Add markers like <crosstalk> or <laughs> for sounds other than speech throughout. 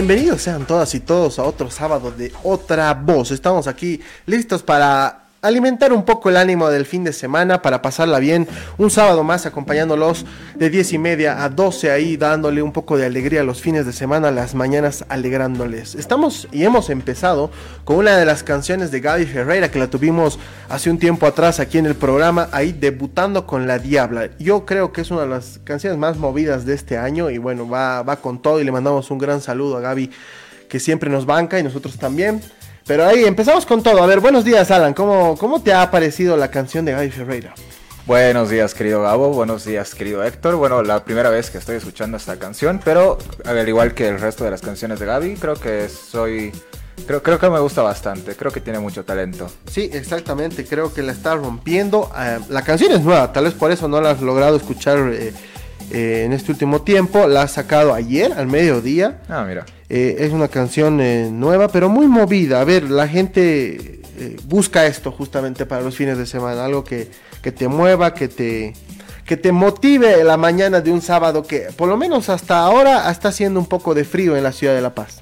Bienvenidos sean todas y todos a otro sábado de otra voz. Estamos aquí listos para alimentar un poco el ánimo del fin de semana para pasarla bien. Un sábado más acompañándolos de 10 y media a 12 ahí, dándole un poco de alegría a los fines de semana, las mañanas alegrándoles. Estamos y hemos empezado con una de las canciones de Gaby Ferreira que la tuvimos hace un tiempo atrás aquí en el programa, ahí debutando con La Diabla. Yo creo que es una de las canciones más movidas de este año y bueno, va, va con todo y le mandamos un gran saludo a Gaby que siempre nos banca y nosotros también. Pero ahí empezamos con todo. A ver, buenos días, Alan. ¿Cómo, cómo te ha parecido la canción de Gaby Ferreira? Buenos días, querido Gabo. Buenos días, querido Héctor. Bueno, la primera vez que estoy escuchando esta canción, pero al igual que el resto de las canciones de Gaby, creo que soy. Creo, creo que me gusta bastante. Creo que tiene mucho talento. Sí, exactamente. Creo que la está rompiendo. Eh, la canción es nueva, tal vez por eso no la has logrado escuchar. Eh, eh, en este último tiempo. La ha sacado ayer al mediodía. Ah, mira. Eh, es una canción eh, nueva, pero muy movida. A ver, la gente busca esto justamente para los fines de semana. Algo que, que te mueva, que te, que te motive la mañana de un sábado que por lo menos hasta ahora está haciendo un poco de frío en la ciudad de La Paz.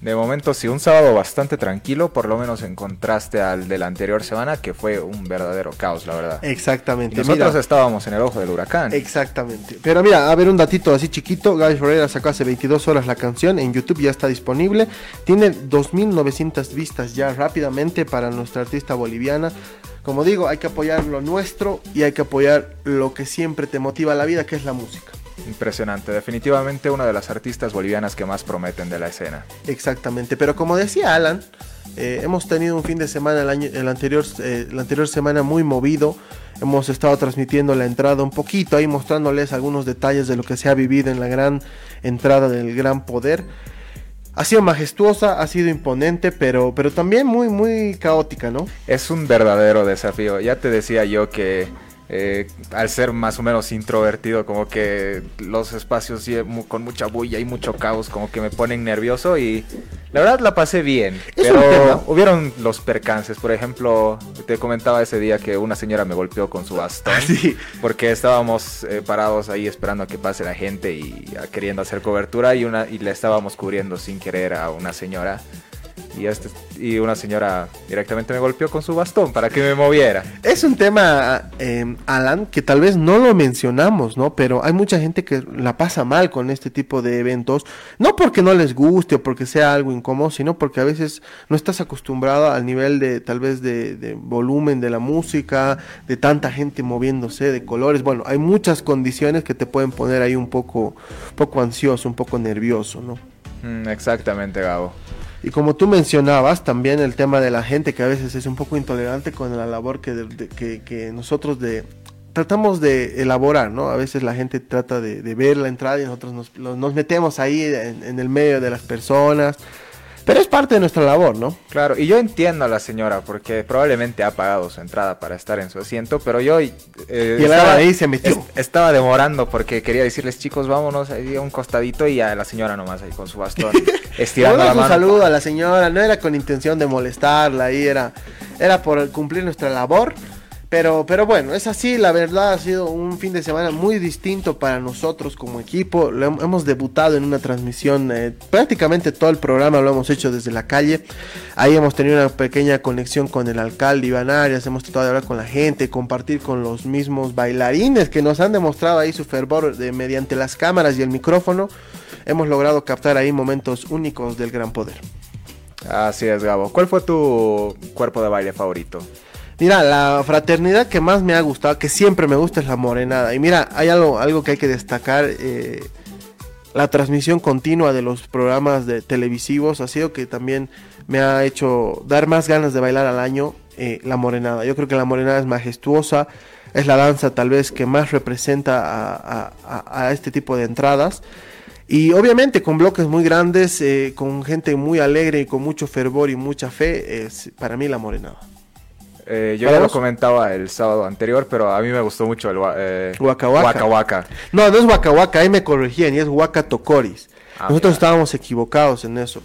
De momento sí, un sábado bastante tranquilo, por lo menos en contraste al de la anterior semana, que fue un verdadero caos, la verdad. Exactamente. nosotros estábamos en el ojo del huracán. Exactamente. Pero mira, a ver un datito así chiquito. Gaby Ferreira sacó hace 22 horas la canción, en YouTube ya está disponible. Tiene 2.900 vistas ya rápidamente para nuestra artista boliviana. Como digo, hay que apoyar lo nuestro y hay que apoyar lo que siempre te motiva la vida, que es la música. Impresionante, definitivamente una de las artistas bolivianas que más prometen de la escena. Exactamente, pero como decía Alan, eh, hemos tenido un fin de semana el, año, el anterior, eh, la anterior semana muy movido. Hemos estado transmitiendo la entrada un poquito ahí mostrándoles algunos detalles de lo que se ha vivido en la gran entrada del gran poder. Ha sido majestuosa, ha sido imponente, pero, pero también muy, muy caótica, ¿no? Es un verdadero desafío. Ya te decía yo que eh, al ser más o menos introvertido, como que los espacios con mucha bulla y mucho caos, como que me ponen nervioso y la verdad la pasé bien. Pero hubieron los percances, por ejemplo, te comentaba ese día que una señora me golpeó con su bastón, porque estábamos eh, parados ahí esperando a que pase la gente y queriendo hacer cobertura y, una, y le estábamos cubriendo sin querer a una señora y, este, y una señora directamente me golpeó con su bastón para que me moviera. Es un tema, eh, Alan, que tal vez no lo mencionamos, ¿no? Pero hay mucha gente que la pasa mal con este tipo de eventos, no porque no les guste o porque sea algo incómodo, sino porque a veces no estás acostumbrado al nivel de tal vez de, volumen de la música, de tanta gente moviéndose, de colores. Bueno, hay muchas condiciones que te pueden poner ahí un poco, poco ansioso, un poco nervioso, ¿no? Mm, exactamente, Gabo. Y como tú mencionabas, también el tema de la gente que a veces es un poco intolerante con la labor que, que, nosotros de, tratamos de elaborar, ¿no? A veces la gente trata de, ver la entrada y nosotros nos, nos metemos ahí en, en, el medio de las personas pero es parte de nuestra labor, ¿no? Claro, y yo entiendo a la señora porque probablemente ha pagado su entrada para estar en su asiento, pero yo eh, y estaba, ahí se metió. estaba demorando porque quería decirles, chicos, vámonos ahí a un costadito y a la señora nomás ahí con su bastón <laughs> estirando la mano. un saludo a la señora, no era con intención de molestarla, ahí era era por cumplir nuestra labor. Pero, pero bueno, es así, la verdad ha sido un fin de semana muy distinto para nosotros como equipo. hemos debutado en una transmisión, eh, prácticamente todo el programa lo hemos hecho desde la calle. Ahí hemos tenido una pequeña conexión con el alcalde Iván Arias, hemos tratado de hablar con la gente, compartir con los mismos bailarines que nos han demostrado ahí su fervor de, mediante las cámaras y el micrófono. Hemos logrado captar ahí momentos únicos del gran poder. Así es, Gabo. ¿Cuál fue tu cuerpo de baile favorito? Mira, la fraternidad que más me ha gustado, que siempre me gusta, es la morenada. Y mira, hay algo, algo que hay que destacar. Eh, la transmisión continua de los programas de televisivos ha sido que también me ha hecho dar más ganas de bailar al año eh, la morenada. Yo creo que la morenada es majestuosa, es la danza tal vez que más representa a, este tipo de entradas. Y obviamente con bloques muy grandes, eh, con gente muy alegre y con mucho fervor y mucha fe, es para mí la morenada. Eh, yo ya lo comentaba el sábado anterior, pero a mí me gustó mucho el eh, Waka, Waka. No, no es Waka Waka, ahí me corregían, y es Waka Tokoris. Ah, Nosotros estábamos equivocados en eso.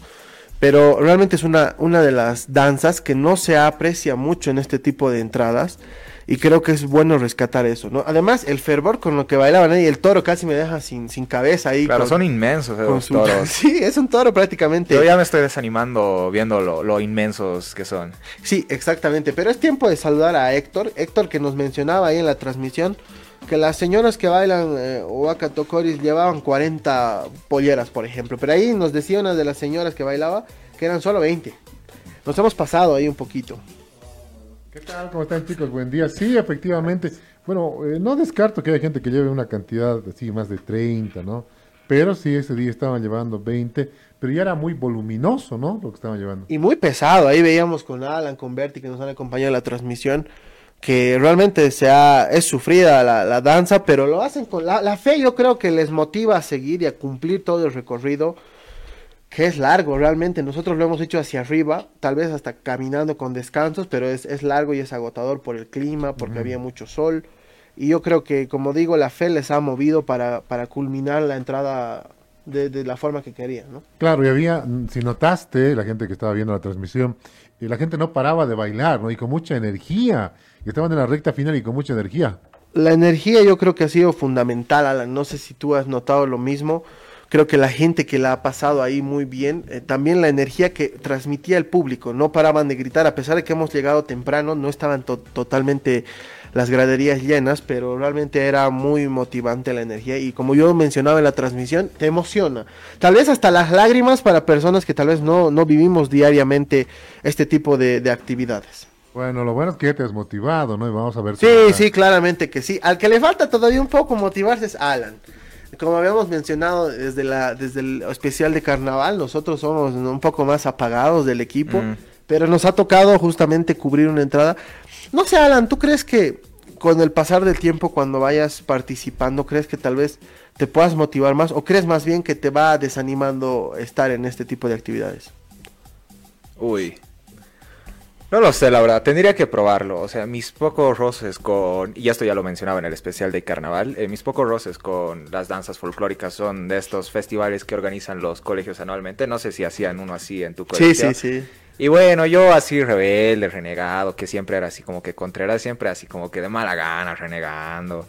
Pero realmente es una, una de las danzas que no se aprecia mucho en este tipo de entradas, Y creo que es bueno rescatar eso, ¿no? Además, el fervor con lo que bailaban ahí, el toro casi me deja sin, sin cabeza ahí. Claro, con- son inmensos con su- toros. <laughs> Sí, es un toro prácticamente. Yo ya me estoy desanimando viendo lo, lo inmensos que son. Sí, exactamente. Pero es tiempo de saludar a Héctor. Héctor que nos mencionaba ahí en la transmisión que las señoras que bailan eh, Waka Tokoris llevaban 40 polleras, por ejemplo. Pero ahí nos decía una de las señoras que bailaba que eran solo 20. Nos hemos pasado ahí un poquito. ¿Qué tal? ¿Cómo están chicos? Buen día. Sí, efectivamente. Bueno, eh, no descarto que haya gente que lleve una cantidad así, más de 30, ¿no? Pero sí, ese día estaban llevando 20, pero ya era muy voluminoso, ¿no? Lo que estaban llevando. Y muy pesado. Ahí veíamos con Alan, con Berti que nos han acompañado en la transmisión. Que realmente se ha, es sufrida la, la danza, pero lo hacen con la, la fe. Yo creo que les motiva a seguir y a cumplir todo el recorrido. Que es largo realmente. Nosotros lo hemos hecho hacia arriba, tal vez hasta caminando con descansos, pero es, es largo y es agotador por el clima, porque había mucho sol. Y yo creo que, como digo, la fe les ha movido para, para culminar la entrada de, de la forma que querían, ¿no? Claro, y había, si notaste, la gente que estaba viendo la transmisión, eh, la gente no paraba de bailar, ¿no? Y con mucha energía. Y estaban en la recta final y con mucha energía. La energía yo creo que ha sido fundamental, Alan. No sé si tú has notado lo mismo. Creo que la gente que la ha pasado ahí muy bien, eh, también la energía que transmitía el público, no paraban de gritar, a pesar de que hemos llegado temprano, no estaban to- totalmente las graderías llenas, pero realmente era muy motivante la energía y como yo mencionaba en la transmisión, te emociona. Tal vez hasta las lágrimas para personas que tal vez no, no vivimos diariamente este tipo de, de actividades. Bueno, lo bueno es que ya te has motivado, ¿no? Y vamos a ver. Sí, sí, claramente que sí. Al que le falta todavía un poco motivarse es Alan. Como habíamos mencionado desde, la, desde el especial de carnaval, nosotros somos un poco más apagados del equipo, Mm. pero nos ha tocado justamente cubrir una entrada. No sé, Alan, ¿tú crees que con el pasar del tiempo, cuando vayas participando, crees que tal vez te puedas motivar más o crees más bien que te va desanimando estar en este tipo de actividades? Uy. No lo sé, la verdad. Tendría que probarlo. O sea, mis pocos roces con... Y esto ya lo mencionaba en el especial de carnaval. eh, mis pocos roces con las danzas folclóricas son de estos festivales que organizan los colegios anualmente. No sé si hacían uno así en tu Sí, colegio. sí, sí. Y bueno, yo así rebelde, renegado, que siempre era así como que Contreras, siempre así como que de mala gana, renegando.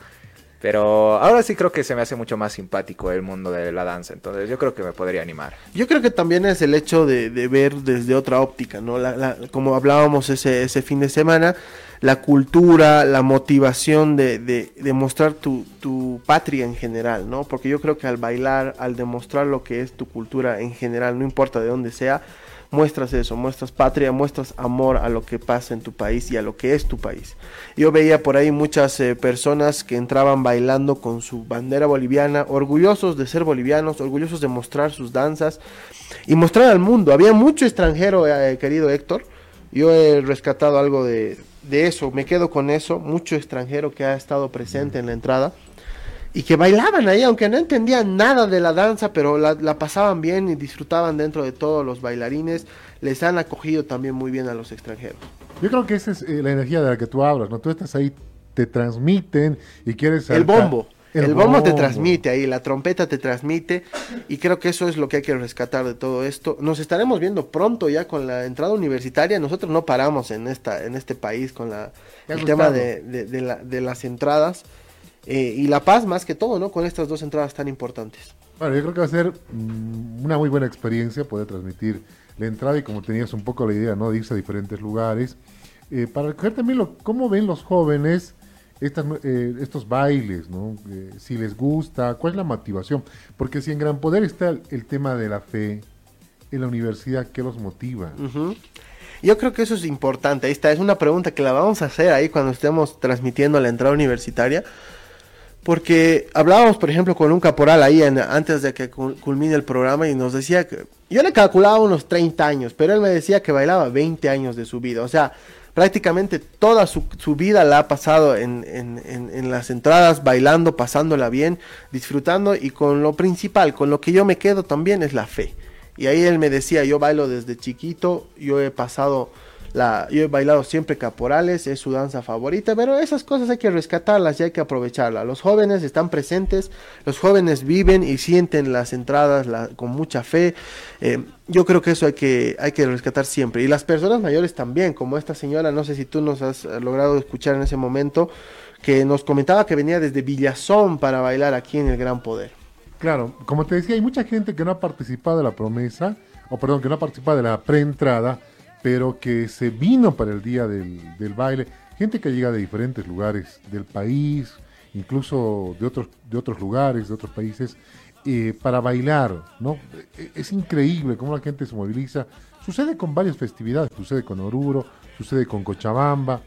Pero ahora sí creo que se me hace mucho más simpático el mundo de la danza. Entonces yo creo que me podría animar. Yo creo que también es el hecho de, ver desde otra óptica, ¿no? La- la- como hablábamos ese, ese fin de semana, la cultura, la motivación de, de, de mostrar tu, tu patria en general, ¿no? Porque yo creo que al bailar, al demostrar lo que es tu cultura en general, no importa de dónde sea, muestras eso, muestras patria, muestras amor a lo que pasa en tu país y a lo que es tu país. Yo veía por ahí muchas eh, personas que entraban bailando con su bandera boliviana, orgullosos de ser bolivianos, orgullosos de mostrar sus danzas y mostrar al mundo. Había mucho extranjero, eh, querido Héctor. Yo he rescatado algo de, de eso, me quedo con eso, mucho extranjero que ha estado presente en la entrada y que bailaban ahí, aunque no entendían nada de la danza, pero la, la pasaban bien y disfrutaban dentro de todos los bailarines. Les han acogido también muy bien a los extranjeros. Yo creo que esa es eh, la energía de la que tú hablas, ¿no? Tú estás ahí, te transmiten y quieres... El bombo. El, bombo te transmite ahí, la trompeta te transmite y creo que eso es lo que hay que rescatar de todo esto. Nos estaremos viendo pronto ya con la entrada universitaria. Nosotros no paramos en esta en este país con la, el tema de- de la- de las entradas eh, y la paz más que todo, ¿no? Con estas dos entradas tan importantes. Bueno, yo creo que va a ser mm, una muy buena experiencia poder transmitir la entrada y como tenías un poco la idea, ¿no? De irse a diferentes lugares. Eh, para recoger también lo, cómo ven los jóvenes estas, eh, estos bailes, ¿no? Si les gusta, cuál es la motivación. Porque si en Gran Poder está el, el tema de la fe, en la universidad, ¿qué los motiva? Yo creo que eso es importante. Ahí está, es una pregunta que la vamos a hacer ahí cuando estemos transmitiendo la entrada universitaria. Porque hablábamos, por ejemplo, con un caporal ahí antes de que cul- culmine el programa y nos decía que yo le calculaba unos 30 años, pero él me decía que bailaba 20 años de su vida. O sea, prácticamente toda su, vida la ha pasado en- en- en las entradas, bailando, pasándola bien, disfrutando y con lo principal, con lo que yo me quedo también es la fe. Y ahí él me decía, yo bailo desde chiquito, yo he pasado La, yo he bailado siempre caporales, es su danza favorita, pero esas cosas hay que rescatarlas y hay que aprovecharlas. Los jóvenes están presentes, los jóvenes viven y sienten las entradas con mucha fe. Eh, yo creo que eso hay que, hay que rescatar siempre. Y las personas mayores también, como esta señora, no sé si tú nos has logrado escuchar en ese momento, que nos comentaba que venía desde Villazón para bailar aquí en el Gran Poder. Claro, como te decía, hay mucha gente que no ha participado de la promesa, o perdón, que no ha participado de la preentrada, pero que se vino para el día del, baile. Gente que llega de diferentes lugares del país, incluso de otros, de otros lugares, de otros países, eh, para bailar, ¿no? E, es increíble cómo la gente se moviliza. Sucede con varias festividades, sucede con Oruro, sucede con Cochabamba.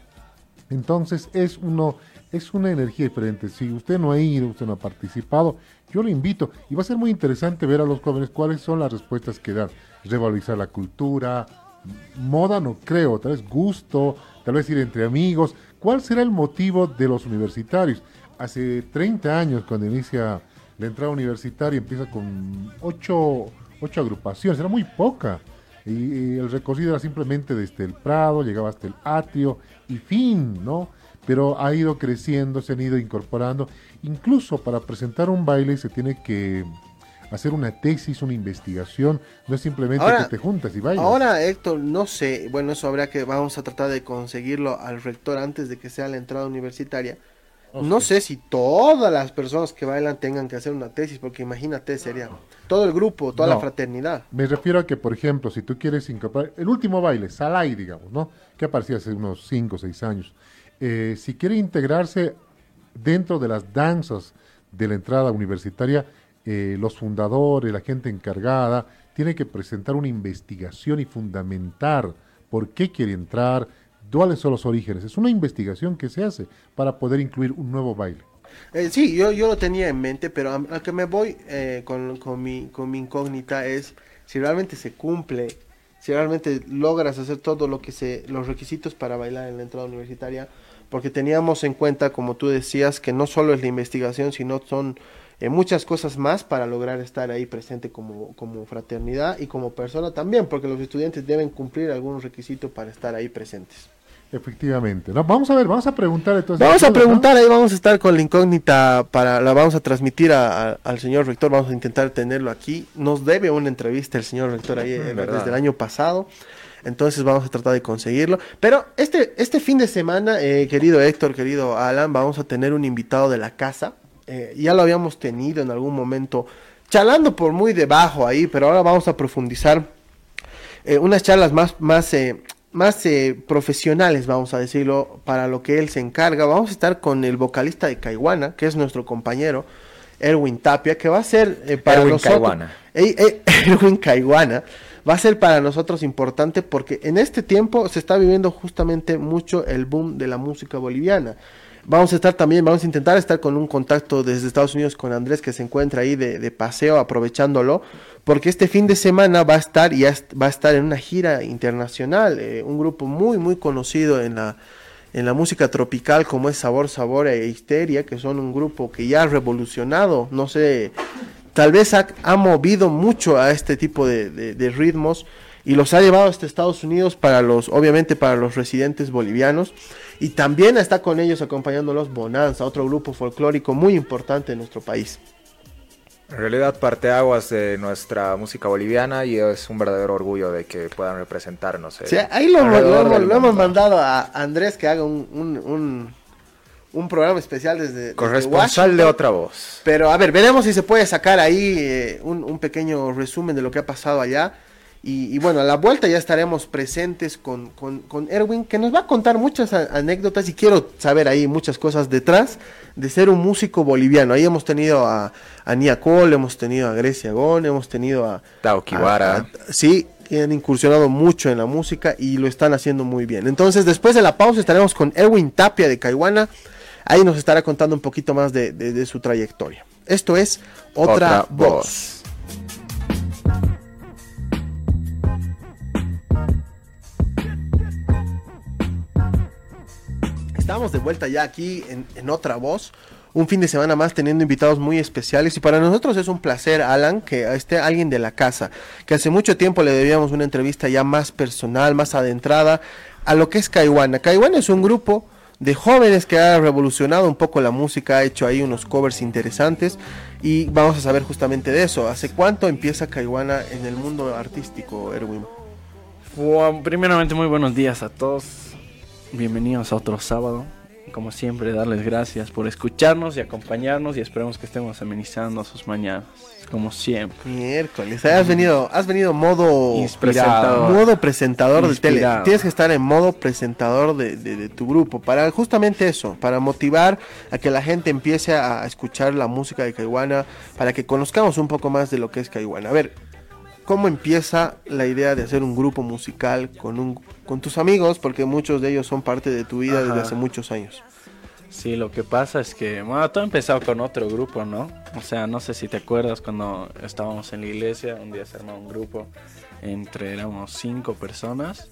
Entonces es uno, es una energía diferente. Si usted no ha ido, usted no ha participado, yo lo invito y va a ser muy interesante ver a los jóvenes cuáles son las respuestas que dan. Revalorizar la cultura, moda no creo, tal vez gusto, tal vez ir entre amigos. ¿Cuál será el motivo de los universitarios? Hace 30 años, cuando inicia la entrada universitaria, empieza con 8, agrupaciones, era muy poca. Y, el recorrido era simplemente desde el Prado, llegaba hasta el atrio y fin, ¿no? Pero ha ido creciendo, se han ido incorporando. Incluso para presentar un baile se tiene que hacer una tesis, una investigación, no es simplemente que te juntas y vayas. Ahora, Héctor, no sé, bueno, eso habría que, vamos a tratar de conseguirlo al rector antes de que sea la entrada universitaria. No sé si todas las personas que bailan tengan que hacer una tesis, porque imagínate, sería todo el grupo, toda la fraternidad. Me refiero a que, por ejemplo, si tú quieres incorporar el último baile, Salai, digamos, ¿no? Que aparecía hace unos 5 o 6 años. Eh, si quiere integrarse dentro de las danzas de la entrada universitaria, eh, los fundadores, la gente encargada, tiene que presentar una investigación y fundamentar por qué quiere entrar, cuáles son los orígenes. Es una investigación que se hace para poder incluir un nuevo baile. Eh, sí, yo, yo lo tenía en mente, pero a, que me voy eh, con, con, mi, con mi incógnita es si realmente se cumple, si realmente logras hacer todo lo que se, los requisitos para bailar en la entrada universitaria, porque teníamos en cuenta, como tú decías, que no solo es la investigación, sino son eh, muchas cosas más para lograr estar ahí presente como, como fraternidad y como persona también, porque los estudiantes deben cumplir algunos requisitos para estar ahí presentes. Efectivamente. vamos a ver, vamos a preguntar entonces. Vamos a preguntar, ahí vamos a estar con la incógnita para, la vamos a transmitir al señor rector, vamos a intentar tenerlo aquí. Nos debe una entrevista el señor rector ahí eh, desde el año pasado. Entonces vamos a tratar de conseguirlo. Pero este, este fin de semana, eh, querido Héctor, querido Alan, vamos a tener un invitado de la casa. Eh, ya lo habíamos tenido en algún momento, charlando por muy debajo ahí, pero ahora vamos a profundizar eh, unas charlas más, más, eh, más profesionales, vamos a decirlo, para lo que él se encarga. Vamos a estar con el vocalista de Caiguana, que es nuestro compañero. Erwin Tapia, que va a ser para Erwin nosotros. <laughs> Erwin va a ser para nosotros importante porque en este tiempo se está viviendo justamente mucho el boom de la música boliviana. Vamos a estar también, vamos a intentar estar con un contacto desde Estados Unidos con Andrés que se encuentra ahí de, paseo aprovechándolo, porque este fin de semana va a estar y va a estar en una gira internacional, eh, un grupo muy muy conocido en la en la música tropical como es Sabor Sabor e Histeria, que son un grupo que ya ha revolucionado, no sé, tal vez ha, movido mucho a este tipo de, de ritmos y los ha llevado hasta Estados Unidos para los, obviamente para los residentes bolivianos. Y también está con ellos acompañándolos Bonanza, otro grupo folclórico muy importante en nuestro país. En realidad parte aguas de nuestra música boliviana y es un verdadero orgullo de que puedan representarnos. sí, ahí lo, hemos mandado a Andrés que haga un, un, programa especial desde... Corresponsal de otra voz. Pero a ver, veremos si se puede sacar ahí eh, un, un pequeño resumen de lo que ha pasado allá. Y, bueno, a la vuelta ya estaremos presentes con, Erwin, que nos va a contar muchas anécdotas y quiero saber ahí muchas cosas detrás de ser un músico boliviano. Ahí hemos tenido a, a Nia Cole, hemos tenido a Grecia Gon, hemos tenido a... Tao Kibara. sí, que han incursionado mucho en la música y lo están haciendo muy bien. Entonces, después de la pausa estaremos con Erwin Tapia de Caiwana. Ahí nos estará contando un poquito más de, su trayectoria. Esto es Otra, voz. Estamos de vuelta ya aquí en, otra voz. un fin de semana más teniendo invitados muy especiales y para nosotros es un placer, Alan, que esté alguien de la casa, que hace mucho tiempo le debíamos una entrevista ya más personal, más adentrada a lo que es Kaiwana. Kaiwana es un grupo de jóvenes que ha revolucionado un poco la música, ha hecho ahí unos covers interesantes y vamos a saber justamente de eso. ¿Hace cuánto empieza Kaiwana en el mundo artístico, Erwin? primeramente muy buenos días a todos, bienvenidos a otro sábado como siempre, darles gracias por escucharnos y acompañarnos y esperemos que estemos amenizando sus mañanas, como siempre. Miércoles, has venido, has venido modo presentador, modo presentador de tele. Tienes que estar en modo presentador de, tu grupo para justamente eso, para motivar a que la gente empiece a escuchar la música de Caiwana, para que conozcamos un poco más de lo que es Caiwana. A ver, ¿cómo empieza la idea de hacer un grupo musical con un con tus amigos, porque muchos de ellos son parte de tu vida desde hace muchos años. Sí, lo que pasa es que, bueno, todo empezó con otro grupo, ¿no? O sea, no sé si te acuerdas cuando estábamos en la iglesia, un día se armó un grupo, entre éramos cinco personas,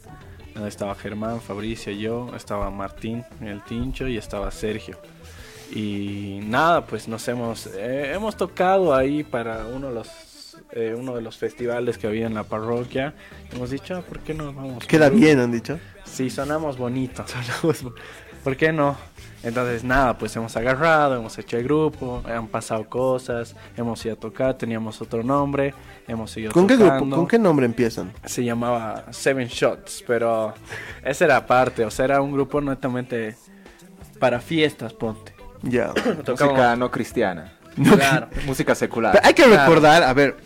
estaba Germán, Fabricio, yo, estaba Martín, el Tincho y estaba Sergio. Y nada, pues nos hemos, eh, hemos tocado ahí para uno de los eh, uno de los festivales que había en la parroquia. Hemos dicho, ah, ¿por qué no vamos? Queda bien, han dicho. Sí, sonamos bonito. <laughs> ¿Por qué no? Entonces, nada, pues hemos agarrado, hemos hecho el grupo, han pasado cosas, hemos ido a tocar, teníamos otro nombre, hemos ido ¿Con qué grupo? ¿Con qué nombre empiezan? Se llamaba Seven Shots, pero esa era parte, o sea, era un grupo netamente para fiestas, ponte. Ya. <clears throat> Música no cristiana. claro. Música secular. hay que recordar, a ver,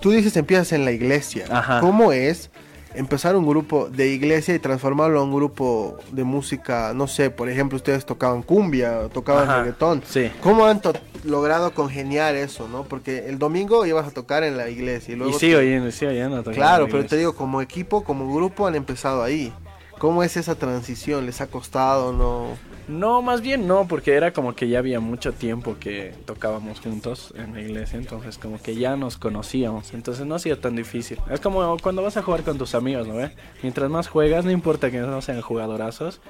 tú dices empiezas en la iglesia. ¿Cómo es empezar un grupo de iglesia y transformarlo a un grupo de música? No sé, por ejemplo, ustedes tocaban cumbia, tocaban reggaetón. Sí. ¿Cómo han logrado congeniar eso, no? Porque el domingo ibas a tocar en la iglesia y luego... Y sigo yendo, sigo yendo. Claro, pero te digo, como equipo, como grupo han empezado ahí. ¿Cómo es esa transición? ¿Les ha costado? ¿No? No, más bien no, porque era como que ya había mucho tiempo que tocábamos juntos en la iglesia, entonces como que ya nos conocíamos, entonces no ha sido tan difícil. Es como cuando vas a jugar con tus amigos, ¿no ve? Mientras más juegas, no importa que no sean jugadorazos,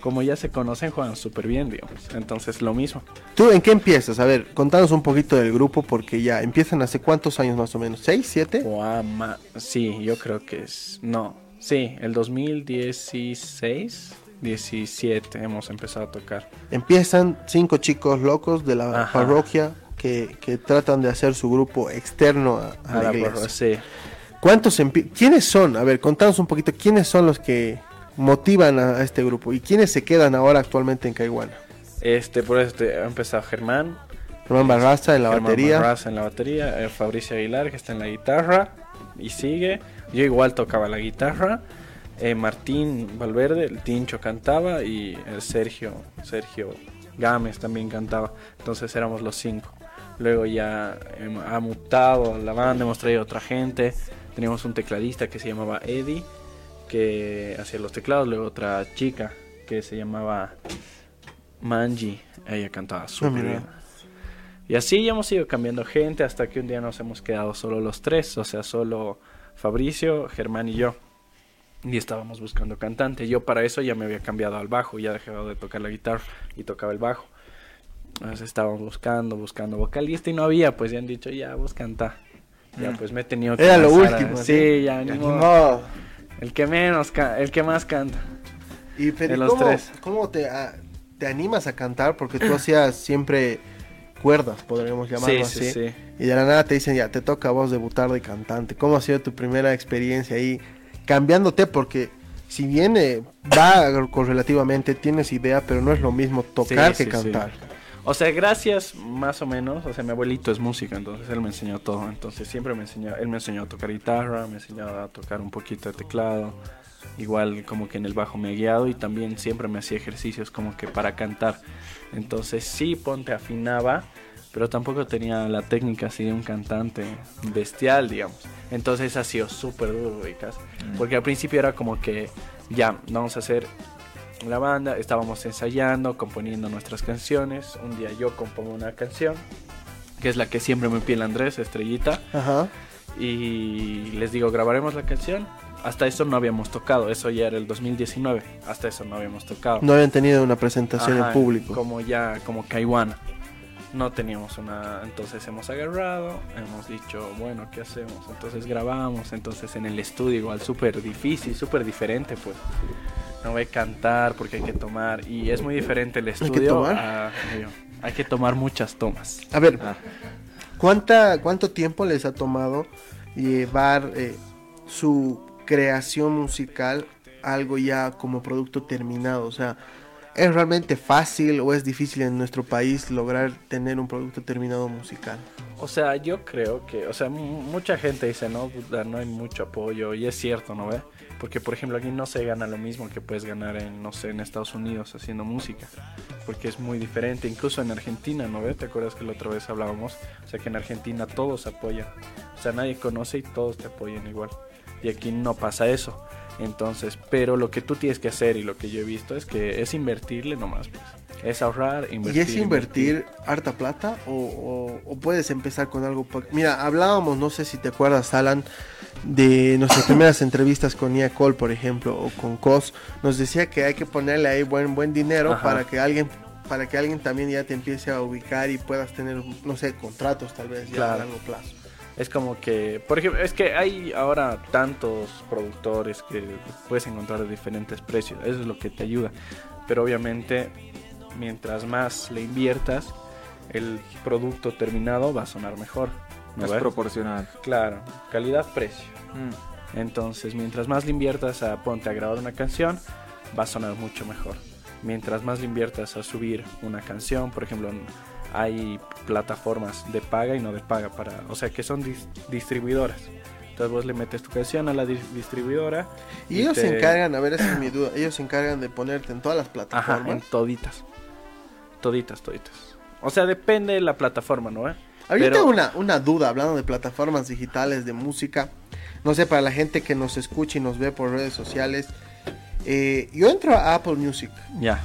como ya se conocen, juegan súper bien, digamos. Entonces lo mismo. ¿Tú en qué empiezas? A ver, contanos un poquito del grupo, porque ya empiezan hace cuántos años más o menos, ¿seis, siete? sí, yo creo que es... No, sí, el 2016 17 hemos empezado a tocar. Empiezan cinco chicos locos de la parroquia que, tratan de hacer su grupo externo a, la, iglesia. Sí. ¿Cuántos ¿Quiénes son? A ver, contanos un poquito, ¿quiénes son los que motivan a, este grupo y quiénes se quedan ahora actualmente en Caihuana? Este, por eso ha empezado Germán. Germán Barraza en la Germán batería. Barraza en la batería, eh, Fabricio Aguilar que está en la guitarra y sigue. Yo igual tocaba la guitarra. Eh, Martín Valverde, el Tincho cantaba y el Sergio, Sergio Gámez también cantaba. Entonces éramos los cinco. Luego ya ha mutado la banda, hemos traído otra gente. Teníamos un tecladista que se llamaba Eddie, que hacía los teclados. Luego otra chica que se llamaba Manji, ella cantaba súper bien. Y así ya hemos ido cambiando gente hasta que un día nos hemos quedado solo los tres, o sea, solo Fabricio, Germán y yo y estábamos buscando cantante. Yo para eso ya me había cambiado al bajo, ya dejado de tocar la guitarra y tocaba el bajo. Entonces estábamos buscando, buscando vocalista y no había, pues ya han dicho, ya vos canta. Ya mm. pues me he tenido que Era lo último. Sí, ya, ni El que menos, el que más canta. Y pero, los ¿cómo, tres. ¿cómo te, te animas a cantar? Porque tú hacías siempre cuerdas, podríamos llamarlo así. Sí, sí. Y de la nada te dicen, ya, te toca a vos debutar de cantante. ¿Cómo ha sido tu primera experiencia ahí? cambiándote porque si viene, va con relativamente, tienes idea, pero no es lo mismo tocar que cantar. O sea, gracias más o menos, o sea, mi abuelito es música, entonces él me enseñó todo, entonces siempre me enseñó, él me enseñó a tocar guitarra, me enseñó a tocar un poquito de teclado, igual como que en el bajo me ha guiado y también siempre me hacía ejercicios como que para cantar. Entonces sí, ponte afinaba, pero tampoco tenía la técnica así de un cantante bestial, digamos. Entonces ha sido súper duro, mm. Porque al principio era como que ya, vamos a hacer la banda, estábamos ensayando, componiendo nuestras canciones. Un día yo compongo una canción, que es la que siempre me pide Andrés, Estrellita. Ajá. Y les digo, grabaremos la canción. Hasta eso no habíamos tocado, eso ya era el 2019. Hasta eso no habíamos tocado. No habían tenido una presentación en público. Como ya, como Kaiwana. no teníamos una, entonces hemos agarrado, hemos dicho, bueno, ¿qué hacemos? Entonces grabamos, entonces en el estudio igual súper difícil, súper diferente pues. No voy a cantar porque hay que tomar y es muy diferente el que estudio. tomar? a- hay que tomar muchas tomas. A ver, Ah. ¿cuánta, ¿cuánto tiempo les ha tomado llevar eh, su creación musical algo ya como producto terminado? O sea, ¿es realmente fácil o es difícil en nuestro país lograr tener un producto terminado musical? O sea, yo creo que, o sea, mu- mucha gente dice, no, no hay mucho apoyo, y es cierto, ¿no ve? Porque, por ejemplo, aquí no se gana lo mismo que puedes ganar en, no sé, en Estados Unidos haciendo música, porque es muy diferente, incluso en Argentina, ¿no ve? ¿Te acuerdas que la otra vez hablábamos? O sea, que en Argentina todos apoyan, o sea, nadie conoce y todos te apoyan igual, y aquí no pasa eso. Entonces, pero lo que tú tienes que hacer y lo que yo he visto es que es invertirle nomás, pues. Es ahorrar, invertir. ¿Y es invertir harta plata o, o- o puedes empezar con algo? Mira, hablábamos, no sé si te acuerdas, Alan, de nuestras primeras entrevistas con Nia Cole, por ejemplo, o con Cos. Nos decía que hay que ponerle ahí buen buen dinero Ajá. para que alguien para que alguien también ya te empiece a ubicar y puedas tener, no sé, contratos tal vez ya a largo plazo. Es como que, por ejemplo, es que hay ahora tantos productores que puedes encontrar de diferentes precios. Eso es lo que te ayuda. Pero obviamente, mientras más le inviertas, el producto terminado va a sonar mejor. ¿no Es ves? proporcional. Claro, calidad-precio. Mm. Entonces, mientras más le inviertas a ponte a grabar una canción, va a sonar mucho mejor. Mientras más le inviertas a subir una canción, por ejemplo, hay plataformas de paga y no de paga para, o sea, que son dis- distribuidoras. Entonces vos le metes tu canción a la dis- distribuidora Y ellos se encargan, a ver, esa es mi duda, ellos se encargan de ponerte en todas las Ajá, plataformas. en toditas. Toditas, toditas. O sea, depende de la plataforma, ¿no? eh? Ahorita Pero- una, una duda, hablando de plataformas digitales de música. No sé, para la gente que nos escucha y nos ve por redes sociales. eh, yo entro a Apple Music. Ya.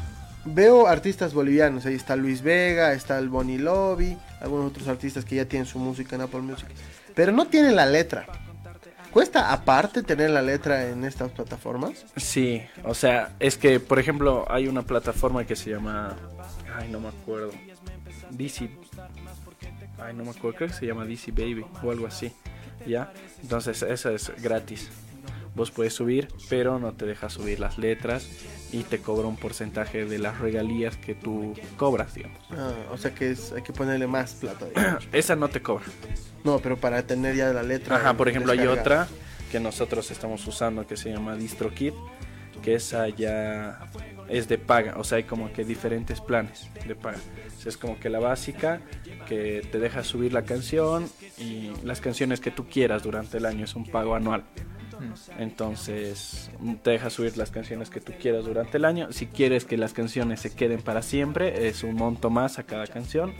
Veo artistas bolivianos. Ahí está Luis Vega, está el Bonnie Lobby. Algunos otros artistas que ya tienen su música en Apple Music. Pero no tienen la letra. ¿Cuesta aparte tener la letra en estas plataformas? Sí, o sea, es que, por ejemplo, hay una plataforma que se llama. Ay, no me acuerdo. DC. Ay, no me acuerdo, creo que se llama DC Baby o algo así. ¿Ya? Entonces, esa es gratis. Vos puedes subir, pero no te deja subir las letras y te cobra un porcentaje de las regalías que tú cobras, digamos. Ah, o sea que es, hay que ponerle más plata. digamos. <clears throat> Esa no te cobra. no, pero para tener ya la letra. Ajá, por ejemplo, hay otra que nosotros estamos usando que se llama DistroKid, que esa ya es de paga, o sea, hay como que diferentes planes de paga. O sea, es como que la básica, que te deja subir la canción y las canciones que tú quieras durante el año, es un pago anual. Entonces, te deja subir las canciones que tú quieras durante el año. Si quieres que las canciones se queden para siempre, es un monto más a cada canción.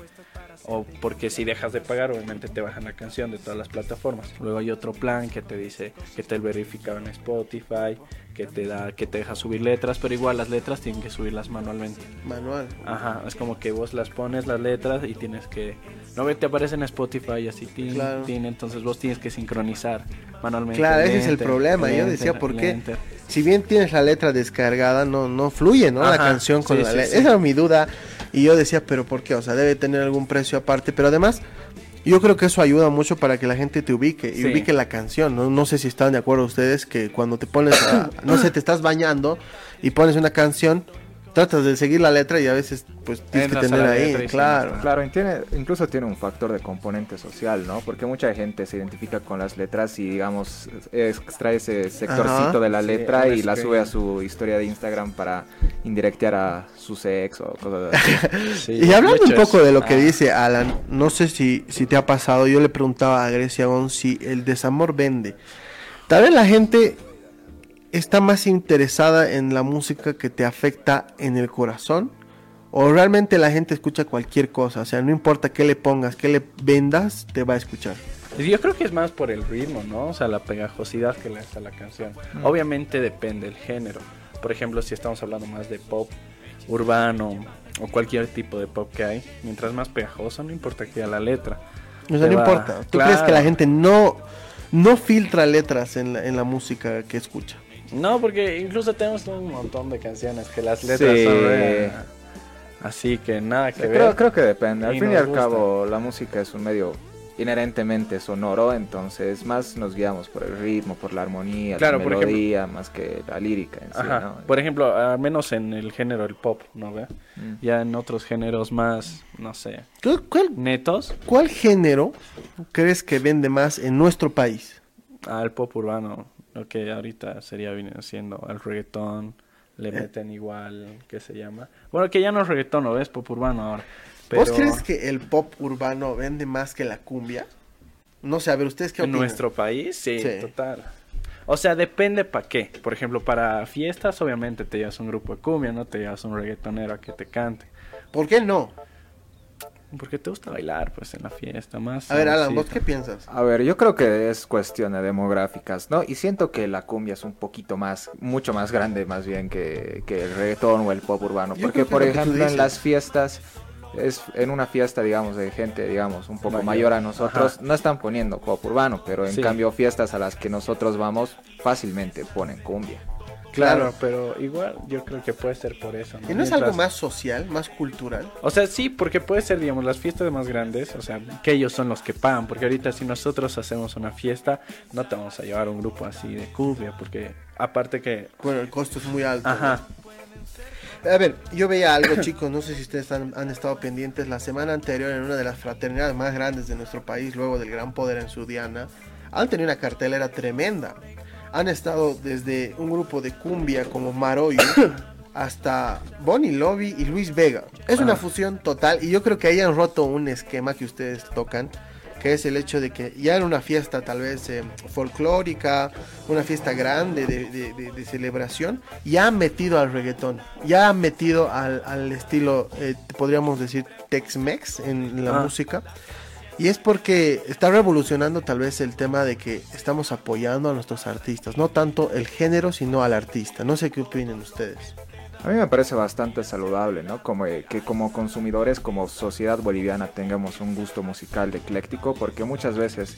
O porque si dejas de pagar, obviamente te bajan la canción de todas las plataformas. Luego hay otro plan que te dice que te verificado en Spotify, que te da, que te deja subir letras, pero igual las letras tienen que subirlas manualmente. Manual. Ajá, es como que vos las pones las letras y tienes que no te aparece en Spotify así tin, Claro. tin, entonces vos tienes que sincronizar manualmente. Claro, ese es el Enter, problema. Yo decía, ¿por qué? Si bien tienes la letra descargada, no, no fluye, ¿no? la canción con sí, la sí, letra. sí. Esa era mi duda. Y yo decía, ¿pero por qué? O sea, debe tener algún precio aparte. Pero además, yo creo que eso ayuda mucho para que la gente te ubique y Sí. ubique la canción. ¿no? no sé si están de acuerdo ustedes que cuando te pones, a- no sé, te estás bañando y pones una canción, tratas de seguir la letra y a veces, pues, tienes que tener la ahí, letra y sí, claro. Claro, y tiene, incluso tiene un factor de componente social, ¿no? Porque mucha gente se identifica con las letras y, digamos, extrae ese sectorcito Ajá. de la letra y la sube a su historia de Instagram para indirectear a su sexo o cosas así. <laughs> Sí, Y hablando un poco de lo que Ah, dice Alan, no sé si, si te ha pasado, yo le preguntaba a Grecia Gon si el desamor vende. Tal vez la gente está más interesada en la música que te afecta en el corazón, o realmente la gente escucha cualquier cosa, o sea, no importa qué le pongas, qué le vendas, te va a escuchar. Yo creo que es más por el ritmo, ¿no? O sea, la pegajosidad que le da la canción. Obviamente depende del género. Por ejemplo, si estamos hablando más de pop urbano o cualquier tipo de pop que hay, mientras más pegajoso, no importa que a la letra. O sea, no va- importa. ¿Tú Claro. crees que la gente no, no filtra letras en la, en la música que escucha? No, porque incluso tenemos un montón de canciones que las letras Sí. son re- Así que nada que ver. Creo, creo que depende. Al Y fin y al gusta. cabo, la música es un medio inherentemente sonoro, entonces más nos guiamos por el ritmo, por la armonía, Claro, la por ejemplo- melodía, más que la lírica en sí, Ajá. ¿no? Por ejemplo, al menos en el género del pop, ¿no ve? Mm. Ya en otros géneros más, no sé, ¿Cuál, cuál- netos, cuál género crees que vende más en nuestro país? al pop urbano, lo que ahorita sería viniendo siendo el reggaetón, Eh. le meten igual, ¿qué se llama? Bueno, que ya no es reggaetón, ¿no ves? Pop urbano ahora. ¿Vos Pero crees que el pop urbano vende más que la cumbia? No sé, a ver, ¿ustedes qué en opinan? nuestro país, sí, Sí. total. O sea, depende para qué. Por ejemplo, para fiestas, obviamente te llevas un grupo de cumbia, no te llevas un reggaetonero a que te cante. ¿Por qué no? Porque te gusta bailar, pues, en la fiesta más. A ver, Alan, ¿vos qué piensas? A ver, yo creo que es cuestión de demográficas, ¿no? Y siento que la cumbia es un poquito más, mucho más grande más bien que, que el reggaetón o el pop urbano. Yo Porque, por ejemplo, en las fiestas, es en una fiesta, digamos, de gente, digamos, un poco Mayor. mayor a nosotros, Ajá. no están poniendo pop urbano, pero en Sí. cambio fiestas a las que nosotros vamos, fácilmente ponen cumbia. Claro, pero igual yo creo que puede ser por eso. ¿Y no es algo más social, más cultural? O sea, sí, porque puede ser, digamos, las fiestas más grandes, o sea, que ellos son los que pagan, porque ahorita si nosotros hacemos una fiesta, no te vamos a llevar un grupo así de cumbia, porque aparte que... Bueno, el costo es muy alto. Ajá, A ver, yo veía algo, <coughs> chicos, no sé si ustedes han, han estado pendientes. La semana anterior, en una de las fraternidades más grandes de nuestro país, luego del Gran Poder en Sudiana, han tenido una cartelera tremenda. Han estado desde un grupo de cumbia como Maroyo <coughs> hasta Bonnie Lobby y Luis Vega. Es una Ah. fusión total y yo creo que ahí han roto un esquema que ustedes tocan, que es el hecho de que ya en una fiesta tal vez eh, folclórica, una fiesta grande de, de- de- de celebración, ya han metido al reggaetón, ya han metido al, al estilo, eh, podríamos decir, Tex-Mex en la Ah. música. Y es porque está revolucionando tal vez el tema de que estamos apoyando a nuestros artistas, no tanto el género, sino al artista. No sé qué opinen ustedes. A mí me parece bastante saludable, ¿no? Como eh, que como consumidores, como sociedad boliviana tengamos un gusto musical ecléctico, porque muchas veces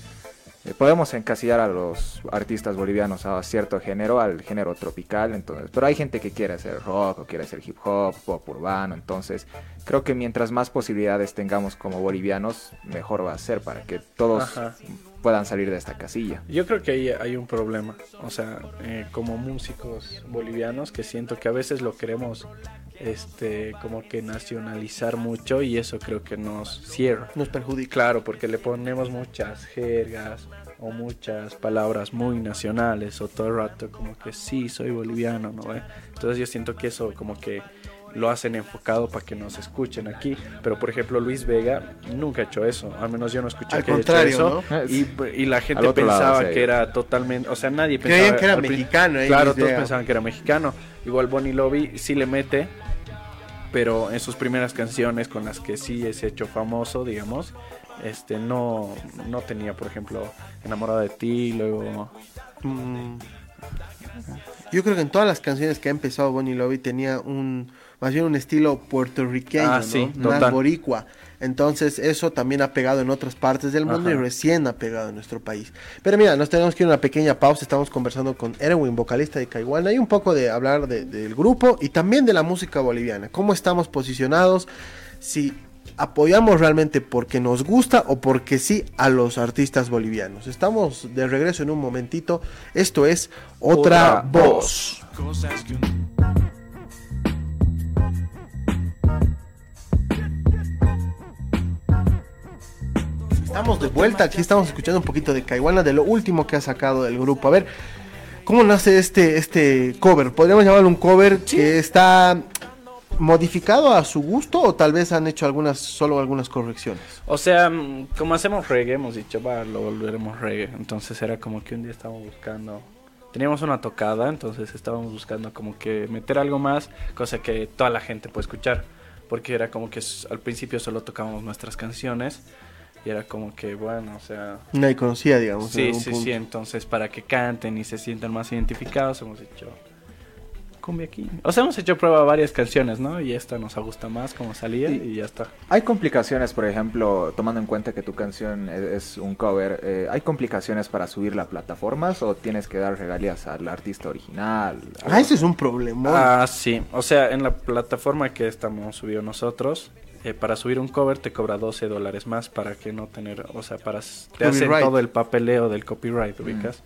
eh, podemos encasillar a los artistas bolivianos a cierto género, al género tropical, entonces, pero hay gente que quiere hacer rock o quiere hacer hip hop, pop urbano, entonces creo que mientras más posibilidades tengamos como bolivianos, mejor va a ser para que todos Ajá. puedan salir de esta casilla. yo creo que ahí hay un problema, o sea, eh, como músicos bolivianos, que siento que a veces lo queremos, este, como que nacionalizar mucho y eso creo que nos cierra. Nos perjudica. Claro, porque le ponemos muchas jergas o muchas palabras muy nacionales o todo el rato como que sí, soy boliviano, ¿no? ve? Entonces yo siento que eso como que lo hacen enfocado para que nos escuchen aquí. Pero por ejemplo Luis Vega nunca ha hecho eso, al menos yo no escuché Al que haya hecho contrario, eso. Y, y la gente otro lado, pensaba sí. que era totalmente, o sea, nadie Creían pensaba que era mexicano, eh, Claro, Luis todos Vega. pensaban que era mexicano. Igual Bonnie Lobby sí le mete, pero en sus primeras canciones con las que sí es hecho famoso, digamos, este no, no tenía, por ejemplo, Enamorada de ti, luego... Mm. Yo creo que en todas las canciones que ha empezado Bonnie Lobby tenía un más bien un estilo puertorriqueño, Ah, ¿no? sí, más total. boricua. Entonces eso también ha pegado en otras partes del mundo Ajá. y recién ha pegado en nuestro país. Pero mira, nos tenemos que ir a una pequeña pausa. Estamos conversando con Erwin, vocalista de Caiwana, y un poco de hablar de- del grupo y también de la música boliviana. ¿Cómo estamos posicionados? Si apoyamos realmente porque nos gusta o porque sí a los artistas bolivianos. Estamos de regreso en un momentito. Esto es Otra, Otra Voz. Cosas Estamos de vuelta, aquí estamos escuchando un poquito de Caiwana, de lo último que ha sacado del grupo. A ver, ¿cómo nace este, este cover? ¿Podríamos llamarlo un cover que está modificado a su gusto o tal vez han hecho algunas, solo algunas correcciones? O sea, mm, como hacemos reggae, hemos dicho, va, lo volveremos reggae. Entonces era como que un día estábamos buscando... Teníamos una tocada, entonces estábamos buscando como que meter algo más, cosa que toda la gente puede escuchar. Porque era como que al principio solo tocábamos nuestras canciones y era como que, bueno, o sea... Nadie conocía, digamos. Sí, sí, punto. sí, entonces para que canten y se sientan más identificados hemos dicho cumbia aquí. O sea, hemos hecho prueba varias canciones, ¿no? Y esta nos gusta más como salía Sí. y ya está. Hay complicaciones, por ejemplo, tomando en cuenta que tu canción es, es un cover, eh, ¿hay complicaciones para subirla a plataformas o tienes que dar regalías al artista original? Ah, ese es un problema. Ah, sí. O sea, en la plataforma que estamos subido nosotros, eh, para subir un cover te cobra 12 dólares más para que no tener, o sea, para te hacen Copyright. todo el papeleo del copyright, ubicas.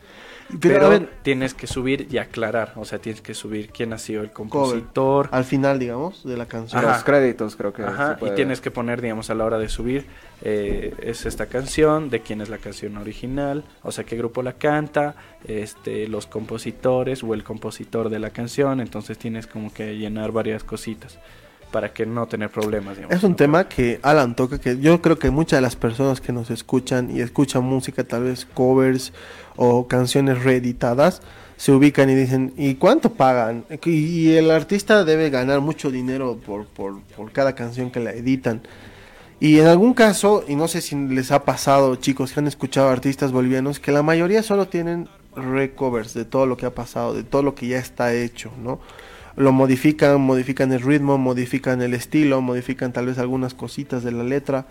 Pero, Pero, a ver, tienes que subir y aclarar, o sea, tienes que subir quién ha sido el compositor. al final, digamos, de la canción. Los Ajá. créditos creo que Ajá, y tienes que poner, digamos, a la hora de subir, eh, es esta canción, de quién es la canción original, o sea, qué grupo la canta, este, los compositores o el compositor de la canción, entonces tienes como que llenar varias cositas para que no tener problemas, digamos. Es un tema que Alan toca, que yo creo que muchas de las personas que nos escuchan y escuchan música, tal vez covers o canciones reeditadas, se ubican y dicen, ¿y cuánto pagan? Y, y el artista debe ganar mucho dinero por, por, por cada canción que la editan. Y en algún caso, y no sé si les ha pasado, chicos, que han escuchado artistas bolivianos, que la mayoría solo tienen recovers de todo lo que ha pasado, de todo lo que ya está hecho, ¿no? Lo modifican, modifican el ritmo, modifican el estilo, modifican tal vez algunas cositas de la letra.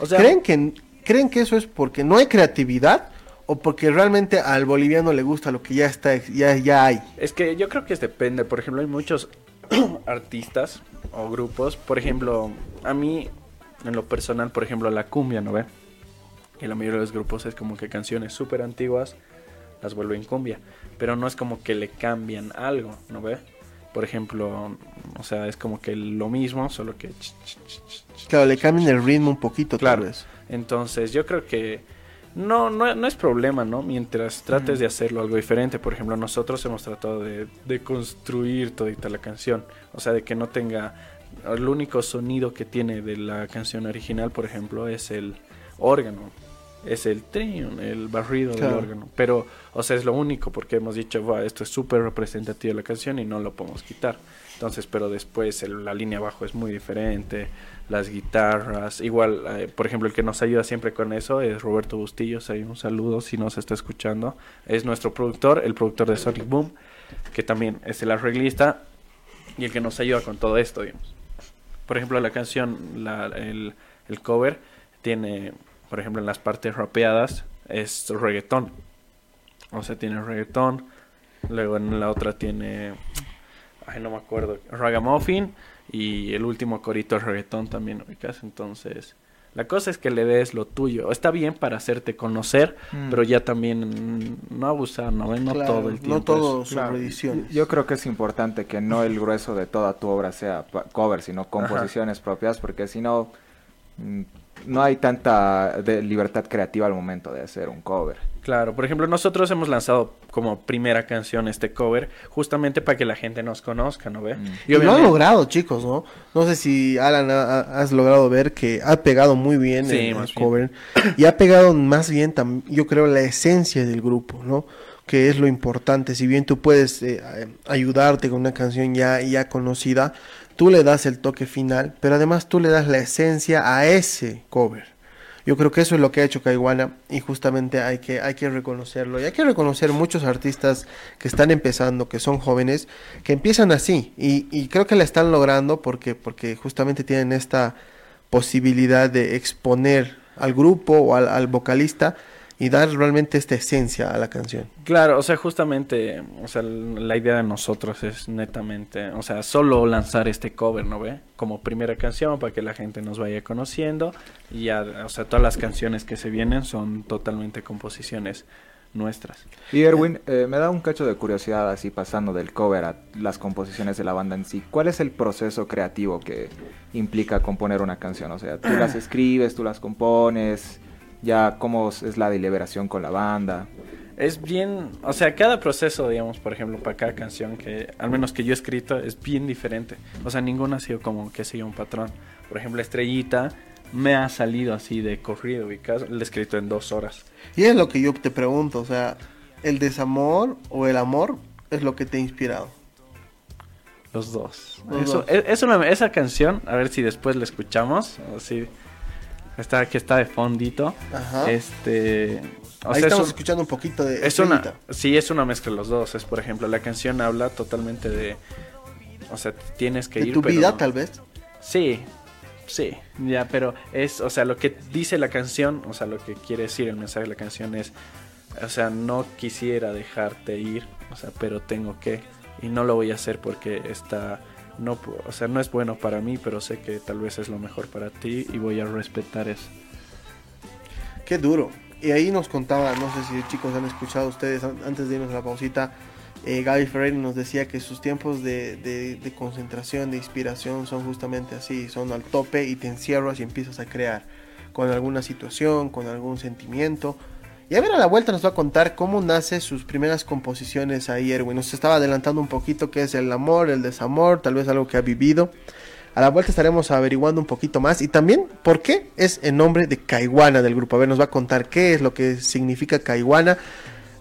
O sea, ¿Creen que, ¿Creen que eso es porque no hay creatividad o porque realmente al boliviano le gusta lo que ya está, ya, ya hay? Es que yo creo que es depende. Por ejemplo, hay muchos <clears throat> artistas o grupos. Por ejemplo, a mí, en lo personal, por ejemplo, la cumbia, ¿no ve? Y la mayoría de los grupos es como que canciones súper antiguas las vuelven cumbia. Pero no es como que le cambian algo, ¿no ve? Por ejemplo, o sea, es como que lo mismo, solo que... Claro, le cambian el ritmo un poquito, Claro. tal vez. Entonces, yo creo que no, no, no es problema, ¿no? Mientras trates de hacerlo algo diferente. Por ejemplo, nosotros hemos tratado de, de construir todita la canción. O sea, de que no tenga... El único sonido que tiene de la canción original, por ejemplo, es el órgano. Es el trion, el barrido Claro. del órgano. Pero, o sea, es lo único porque hemos dicho, "Buah, esto es súper representativo de la canción y no lo podemos quitar. Entonces, pero después el- la línea abajo es muy diferente, las guitarras, igual, eh, por ejemplo, el que nos ayuda siempre con eso es Roberto Bustillos, ahí un saludo si nos está escuchando, es nuestro productor, el productor de Sonic Boom, que también es el arreglista y el que nos ayuda con todo esto, digamos. Por ejemplo, la canción, la- el, el cover tiene, por ejemplo, en las partes rapeadas es reggaetón, o sea, tiene reggaetón, luego en la otra tiene ay no me acuerdo, Ragamuffin y el último corito es reggaetón también, ubicas, entonces la cosa es que le des lo tuyo, está bien para hacerte conocer, Mm. pero ya también no abusar, no, no Claro, todo el tiempo. No todo es- Claro. Yo creo que es importante que no el grueso de toda tu obra sea cover, sino composiciones propias, porque si no, mm, no hay tanta de libertad creativa al momento de hacer un cover. Claro, por ejemplo, nosotros hemos lanzado como primera canción este cover justamente para que la gente nos conozca, ¿no ve? Mm. Y lo han logrado, chicos, ¿no? No sé si Alan ha- ha- has logrado ver que ha pegado muy bien Sí, el, el más bien. cover y ha pegado más bien, tam- yo creo, la esencia del grupo, ¿no? Que es lo importante. Si bien tú puedes eh, ayudarte con una canción ya, ya conocida, tú le das el toque final, pero además tú le das la esencia a ese cover. Yo creo que eso es lo que ha hecho Caiguana y justamente hay que, hay que reconocerlo. Y hay que reconocer muchos artistas que están empezando, que son jóvenes, que empiezan así. Y, y creo que la están logrando porque, porque justamente tienen esta posibilidad de exponer al grupo o al, al vocalista y dar realmente esta esencia a la canción. Claro, o sea, justamente, o sea, la idea de nosotros es netamente, o sea, solo lanzar este cover, ¿no ve? Como primera canción para que la gente nos vaya conociendo y ya, o sea, todas las canciones que se vienen son totalmente composiciones nuestras. Y Erwin, eh, me da un cacho de curiosidad así pasando del cover a las composiciones de la banda en sí. ¿Cuál es el proceso creativo que implica componer una canción? O sea, tú las <clears throat> escribes, tú las compones, ya cómo es la deliberación con la banda. Es bien, o sea, cada proceso, digamos, por ejemplo, para cada canción que, al menos que yo he escrito, es bien diferente. O sea, ninguna ha sido como que siga un patrón. Por ejemplo, Estrellita me ha salido así de corrido, ubicas, lo he escrito en dos horas. Y es lo que yo te pregunto, o sea, ¿el desamor o el amor es lo que te ha inspirado? Los dos. Los Eso, dos. es- es una- esa canción, a ver si después la escuchamos. Si está, que está de fondito. Ajá. Este. O Ahí sea, es estamos un- escuchando un poquito de Es una, sí, es una mezcla de los dos. Es, por ejemplo, la canción habla totalmente de, o sea, tienes que de ir. tu pero vida, tal vez. Sí, sí, ya, pero es, o sea, lo que dice la canción, o sea, lo que quiere decir el mensaje de la canción es, o sea, no quisiera dejarte ir, o sea, pero tengo que, y no lo voy a hacer porque está, no, o sea, no es bueno para mí, pero sé que tal vez es lo mejor para ti y voy a respetar eso. Qué duro. Y ahí nos contaba, no sé si chicos han escuchado ustedes an- antes de irnos a la pausita, eh, Gaby Ferreira nos decía que sus tiempos de, de- de concentración, de inspiración son justamente así, son al tope y te encierras y empiezas a crear con alguna situación, con algún sentimiento. Y a ver, a la vuelta nos va a contar cómo nace sus primeras composiciones ahí, Erwin. Nos estaba adelantando un poquito qué es el amor, el desamor, tal vez algo que ha vivido. A la vuelta estaremos averiguando un poquito más y también por qué es el nombre de Caiwana del grupo. A ver, nos va a contar qué es lo que significa Caiwana.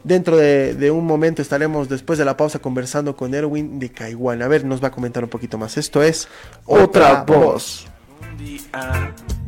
Dentro de, de un momento estaremos después de la pausa conversando con Erwin de Caiwana. A ver, nos va a comentar un poquito más. Esto es Otra Voz. Un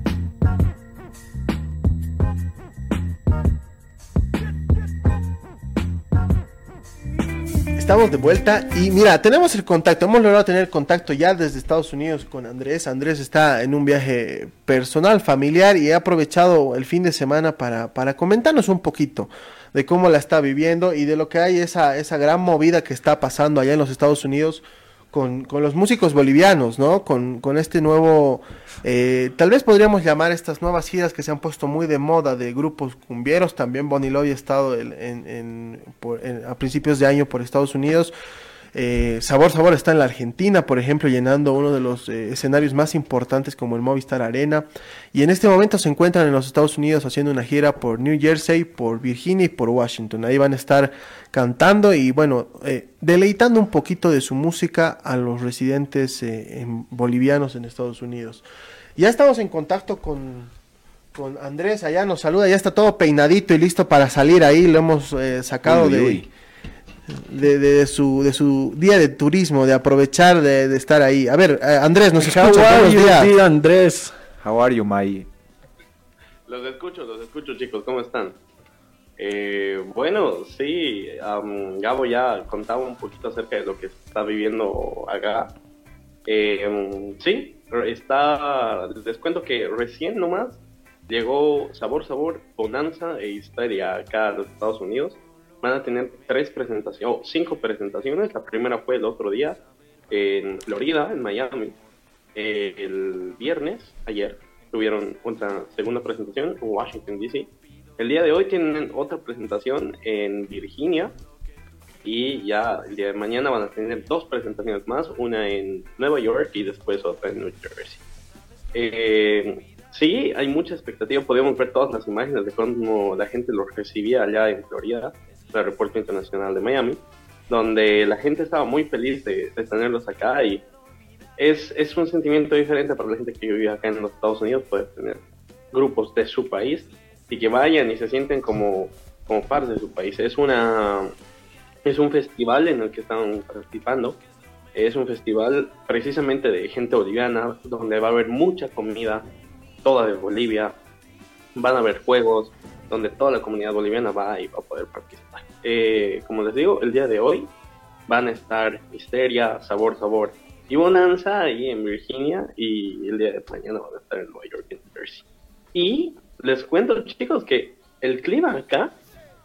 Estamos de vuelta y mira, tenemos el contacto, hemos logrado tener contacto ya desde Estados Unidos con Andrés. Andrés está en un viaje personal, familiar y ha aprovechado el fin de semana para, para comentarnos un poquito de cómo la está viviendo y de lo que hay esa, esa gran movida que está pasando allá en los Estados Unidos con, con los músicos bolivianos, ¿no? Con, con este nuevo, eh, tal vez podríamos llamar estas nuevas giras que se han puesto muy de moda de grupos cumbieros. También Bonnie Loy ha estado en- a principios de año por Estados Unidos. Eh, Sabor Sabor está en la Argentina, por ejemplo, llenando uno de los eh, escenarios más importantes como el Movistar Arena. Y en este momento se encuentran en los Estados Unidos haciendo una gira por New Jersey, por Virginia y por Washington. Ahí van a estar cantando y bueno, eh, deleitando un poquito de su música a los residentes en- bolivianos en Estados Unidos. Ya estamos en contacto con, con Andrés, allá nos saluda, ya está todo peinadito y listo para salir ahí, lo hemos eh, sacado Uy, de, uy. de, de- de su, de su día de turismo, de aprovechar de, de estar ahí. A ver, eh, Andrés, nos How escucha, are buenos you, días. Andrés? How are you, my? Los escucho, los escucho chicos, ¿cómo están? Eh, bueno, sí, am, Gabo ya contaba un poquito acerca de lo que está viviendo acá. Eh, sí, está, les cuento que recién nomás llegó Sabor Sabor, Bonanza e Histeria acá a los Estados Unidos. Van a tener tres presentaciones, o cinco presentaciones. La primera fue el otro día en Florida, en Miami. Eh, el viernes, ayer, tuvieron otra segunda presentación en Washington, D.C. El día de hoy tienen otra presentación en Virginia. Y ya el día de mañana van a tener dos presentaciones más, una en Nueva York y después otra en New Jersey. Eh, sí, hay mucha expectativa. Podemos ver todas las imágenes de cómo la gente los recibía allá en Florida, el aeropuerto internacional de Miami, donde la gente estaba muy feliz de, de tenerlos acá y es, es un sentimiento diferente para la gente que vive acá en los Estados Unidos, poder tener grupos de su país y que vayan y se sienten como, como parte de su país. Es una es un festival en el que están participando. Es un festival precisamente de gente boliviana, donde va a haber mucha comida, toda de Bolivia. Van a haber juegos, donde toda la comunidad boliviana va y va a poder participar. Eh, como les digo, el día de hoy van a estar Misteria, Sabor, Sabor y Bonanza ahí en Virginia y el día de mañana van a estar en Nueva York en Jersey. Y les cuento chicos que el clima acá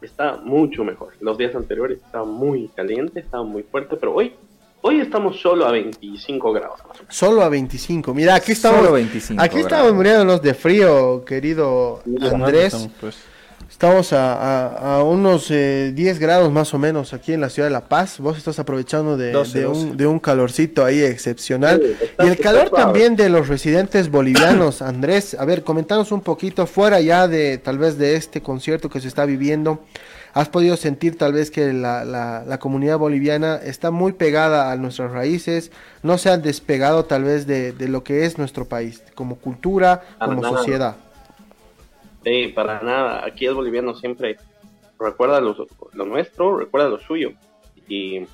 está mucho mejor. Los días anteriores estaba muy caliente, estaba muy fuerte, pero hoy hoy estamos solo a 25 grados. Solo a 25. Mira, aquí estamos. Solo 25 aquí estamos grados. muriéndonos de frío, querido Andrés. Estamos, pues, Estamos a, a- a unos eh, 10 grados más o menos aquí en la ciudad de La Paz. Vos estás aprovechando de, 12, de 12. un, de un calorcito ahí excepcional. Sí, está- y el calor también de los residentes bolivianos. <coughs> Andrés, a ver, comentanos un poquito fuera ya de tal vez de este concierto que se está viviendo. ¿Has podido sentir tal vez que la, la- la comunidad boliviana está muy pegada a nuestras raíces? No se han despegado tal vez de, de lo que es nuestro país, como cultura, Para como nada. sociedad. Sí, para nada. Aquí el boliviano siempre recuerda lo, lo nuestro, recuerda lo suyo y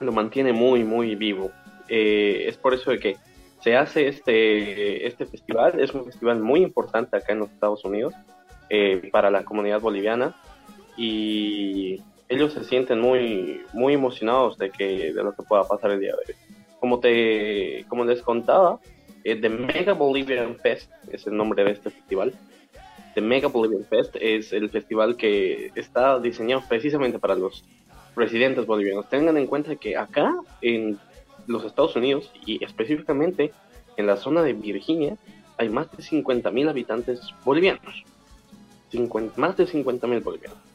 lo mantiene muy, muy vivo. Eh, es por eso de que se hace este, este festival. Es un festival muy importante acá en los Estados Unidos eh, para la comunidad boliviana y ellos se sienten muy, muy emocionados de, que, de lo que pueda pasar el día de hoy. Como, te, como les contaba, eh, The Mega Bolivian Fest es el nombre de este festival. The Mega Bolivian Fest es el festival que está diseñado precisamente para los residentes bolivianos. Tengan en cuenta que acá en los Estados Unidos y específicamente en la zona de Virginia hay más de 50.000 habitantes bolivianos. 50, más de 50.000 bolivianos.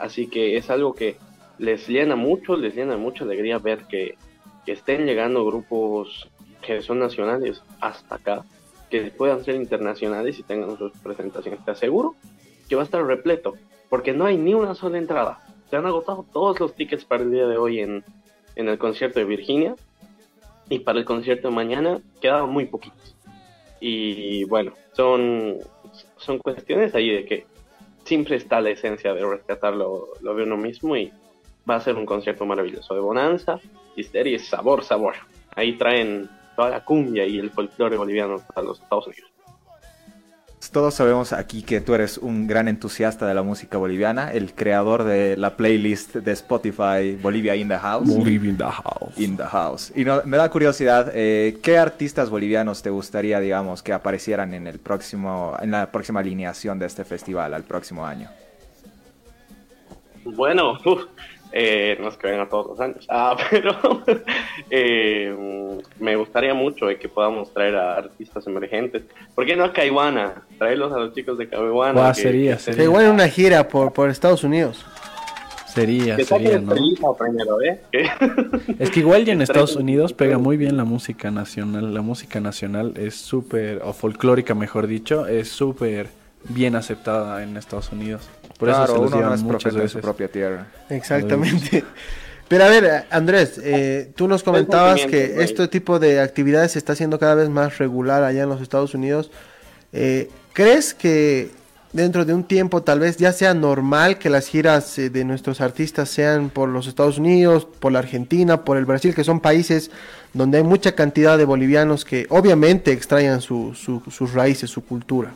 Así que es algo que les llena mucho, les llena mucha alegría ver que, que estén llegando grupos que son nacionales hasta acá, que puedan ser internacionales y tengan sus presentaciones. Te aseguro que va a estar repleto, porque no hay ni una sola entrada. Se han agotado todos los tickets para el día de hoy en, en el concierto de Virginia y para el concierto de mañana quedaban muy poquitos. Y bueno, son, son cuestiones ahí de que siempre está la esencia de rescatar lo, de uno mismo y va a ser un concierto maravilloso de bonanza, histeria y sabor, sabor. Ahí traen toda la cumbia y el folclore boliviano a los Estados Unidos. Todos sabemos aquí que tú eres un gran entusiasta de la música boliviana, el creador de la playlist de Spotify Bolivia in the House. Bolivia in the House. In the House. Y no, me da curiosidad, eh, ¿qué artistas bolivianos te gustaría, digamos, que aparecieran en el próximo, en la próxima alineación de este festival al próximo año? Bueno, <laughs> uf, eh, no es que vengan todos los años, ah, <laughs> pero eh, me gustaría mucho eh, que podamos traer a artistas emergentes. ¿Por qué no a Caiwana? Traerlos a los chicos de Caiwana. Sería, que- sería. Igual en una gira por, por Estados Unidos. Sería, Que sería, ¿eh? Es que igual ya en <laughs> Estados Unidos pega muy bien la música nacional. La música nacional es súper, o folclórica mejor dicho, es súper bien aceptada en Estados Unidos. Por eso claro, se los uno no es profeta de su propia tierra. Exactamente. <laughs> Pero a ver, Andrés, eh, tú nos comentabas que este tipo de actividades se está haciendo cada vez más regular allá en los Estados Unidos. Eh, ¿Crees que dentro de un tiempo tal vez ya sea normal que las giras eh, de nuestros artistas sean por los Estados Unidos, por la Argentina, por el Brasil, que son países donde hay mucha cantidad de bolivianos que obviamente extrañan su- su- sus raíces, su cultura?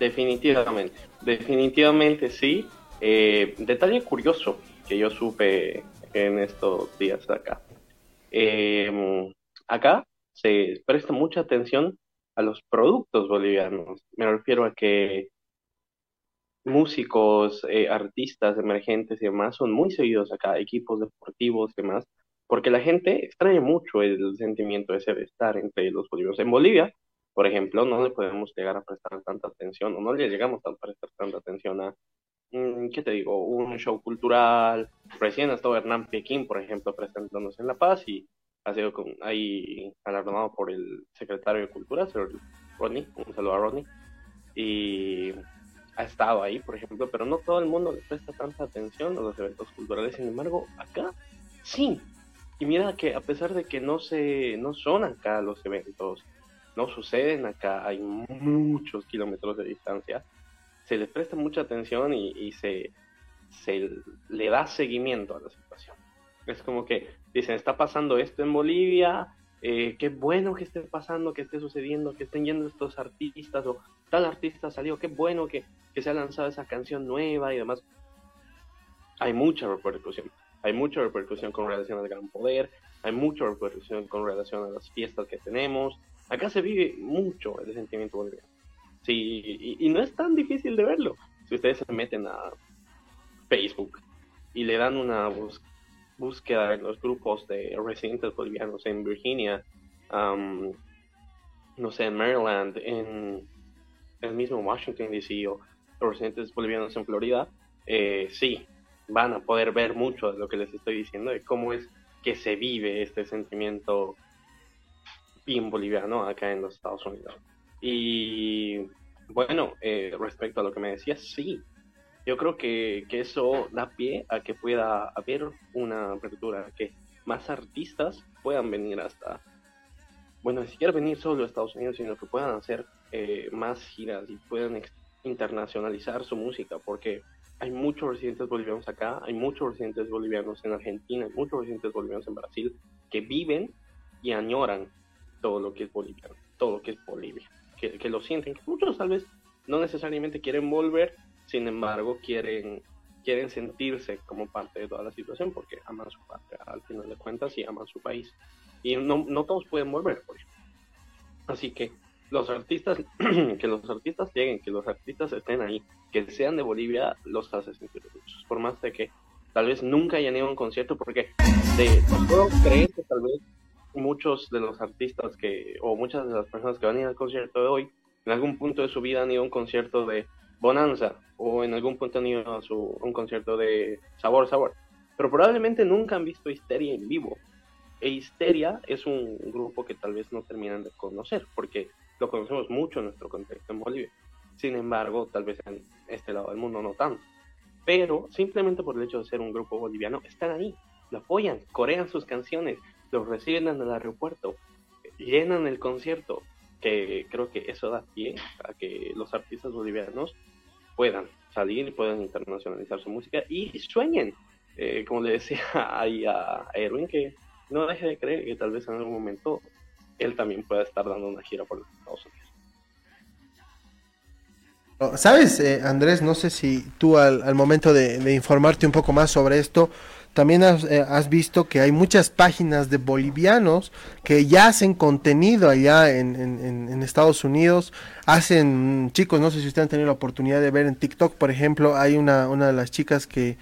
Definitivamente, definitivamente sí. Eh, detalle curioso que yo supe en estos días acá. Eh, acá se presta mucha atención a los productos bolivianos. Me refiero a que músicos, eh, artistas emergentes y demás son muy seguidos acá, equipos deportivos y demás, porque la gente extraña mucho el sentimiento ese de estar entre los bolivianos. En Bolivia, por ejemplo, no le podemos llegar a prestar tanta atención, o no le llegamos a prestar tanta atención a, mm, ¿qué te digo? Un show cultural. Recién estaba Hernán Pekín, por ejemplo, presentándose en La Paz y ha sido con, ahí galardonado por el secretario de Cultura, Rodney, un saludo a Rodney. Y ha estado ahí, por ejemplo, pero no todo el mundo le presta tanta atención a los eventos culturales. Sin embargo, acá sí. Y mira que a pesar de que no se, no son acá los eventos, no suceden acá, hay muchos kilómetros de distancia, se les presta mucha atención y, se, se le da seguimiento a la situación. Es como que dicen, está pasando esto en Bolivia, eh, qué bueno que esté pasando, que esté sucediendo, que estén yendo estos artistas o tal artista salió, qué bueno que, que se ha lanzado esa canción nueva y demás. Hay mucha repercusión, hay mucha repercusión con relación al gran poder, hay mucha repercusión con relación a las fiestas que tenemos. Acá se vive mucho el sentimiento boliviano. Sí, y, y no es tan difícil de verlo. Si ustedes se meten a Facebook y le dan una búsqueda en los grupos de residentes bolivianos en Virginia, am, no sé, en Maryland, en el mismo Washington DC o los residentes bolivianos en Florida, eh, sí, van a poder ver mucho de lo que les estoy diciendo, de cómo es que se vive este sentimiento bien boliviano acá en los Estados Unidos. Y bueno, eh, respecto a lo que me decías, sí, yo creo que, que eso da pie a que pueda haber una apertura, que más artistas puedan venir hasta, bueno, ni siquiera venir solo a Estados Unidos, sino que puedan hacer eh, más giras y puedan internacionalizar su música, porque hay muchos residentes bolivianos acá, hay muchos residentes bolivianos en Argentina, hay muchos residentes bolivianos en Brasil que viven y añoran todo lo que es boliviano, todo lo que es Bolivia, que, que lo sienten, que muchos tal vez no necesariamente quieren volver, sin embargo quieren quieren sentirse como parte de toda la situación porque aman su patria al final de cuentas y aman su país y no, no todos pueden volver por ejemplo. así que los artistas <clears throat> que los artistas lleguen que los artistas estén ahí que sean de Bolivia los hace sentir muchos por más de que tal vez nunca hayan ido a un concierto porque de, puedo creer que tal vez muchos de los artistas que o muchas de las personas que van a ir al concierto de hoy en algún punto de su vida han ido a un concierto de Bonanza o en algún punto han ido a, su, un concierto de Sabor Sabor. Pero probablemente nunca han visto Histeria en vivo. E Histeria es un grupo que tal vez no terminan de conocer porque lo conocemos mucho en nuestro contexto en Bolivia. Sin embargo, tal vez en este lado del mundo no tanto. Pero simplemente por el hecho de ser un grupo boliviano, están ahí, lo apoyan, corean sus canciones, los reciben en el aeropuerto, llenan el concierto, que creo que eso da pie a que los artistas bolivianos puedan salir y puedan internacionalizar su música y sueñen. Eh, como le decía <laughs> ahí a Erwin, que no deje de creer que tal vez en algún momento él también pueda estar dando una gira por los Estados Unidos. ¿Sabes, eh, Andrés? No sé si tú al, momento de, informarte un poco más sobre esto, también eh, has, visto que hay muchas páginas de bolivianos que ya hacen contenido allá en, Estados Unidos. Hacen, chicos, no sé si ustedes han tenido la oportunidad de ver en TikTok, por ejemplo, hay una, una de las chicas que,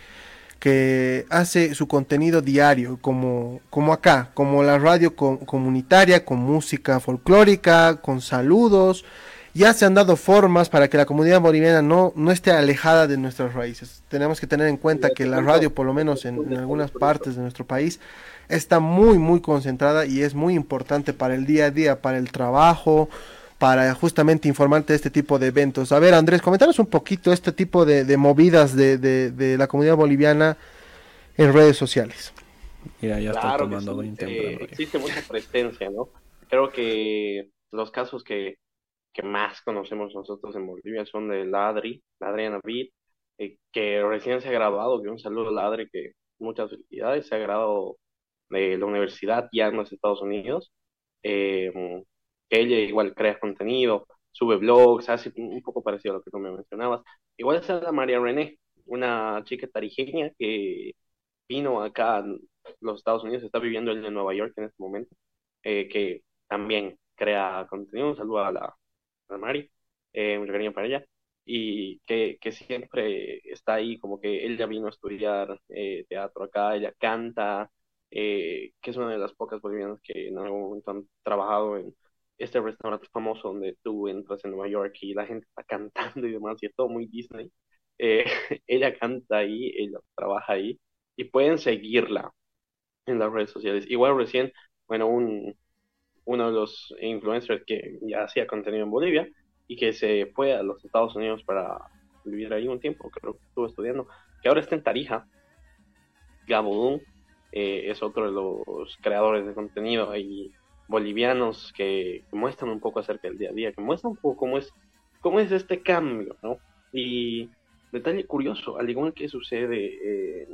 que hace su contenido diario, como, como acá, como la radio comunitaria, con música folclórica, con saludos ya se han dado formas para que la comunidad boliviana no, no esté alejada de nuestras raíces. Tenemos que tener en cuenta que la radio, por lo menos en, algunas partes de nuestro país, está muy, muy concentrada y es muy importante para el día a día, para el trabajo, para justamente informarte de este tipo de eventos. A ver, Andrés, comentaros un poquito este tipo de, movidas de, de, la comunidad boliviana en redes sociales. Mira, ya está tomando eh, existe mucha presencia, ¿no? Creo que los casos que que más conocemos nosotros en Bolivia son de Ladri, Ladri Navid, eh, que recién se ha graduado, que un saludo Ladri, que muchas felicidades, se ha graduado de la universidad ya en los Estados Unidos, eh, ella igual crea contenido, sube blogs, hace un poco parecido a lo que tú me mencionabas. Igual es la María René, una chica tarijeña que vino acá a los Estados Unidos, está viviendo en Nueva York en este momento, eh, que también crea contenido. Un saludo a la, a Mari, eh, mucho cariño para ella, y que, que, siempre está ahí, como que ella vino a estudiar eh, teatro acá, ella canta, eh, que es una de las pocas bolivianas que en algún momento han trabajado en este restaurante famoso donde tú entras en Nueva York y la gente está cantando y demás, y es todo muy Disney. Eh, <laughs> ella canta ahí, ella trabaja ahí, y pueden seguirla en las redes sociales. Igual recién, bueno, un, uno de los influencers que ya hacía contenido en Bolivia y que se fue a los Estados Unidos para vivir ahí un tiempo, creo que estuvo estudiando, que ahora está en Tarija. Gabo eh, es otro de los creadores de contenido ahí bolivianos que, muestran un poco acerca del día a día, que muestran un poco cómo es, cómo es este cambio, ¿no? Y detalle curioso, al igual que sucede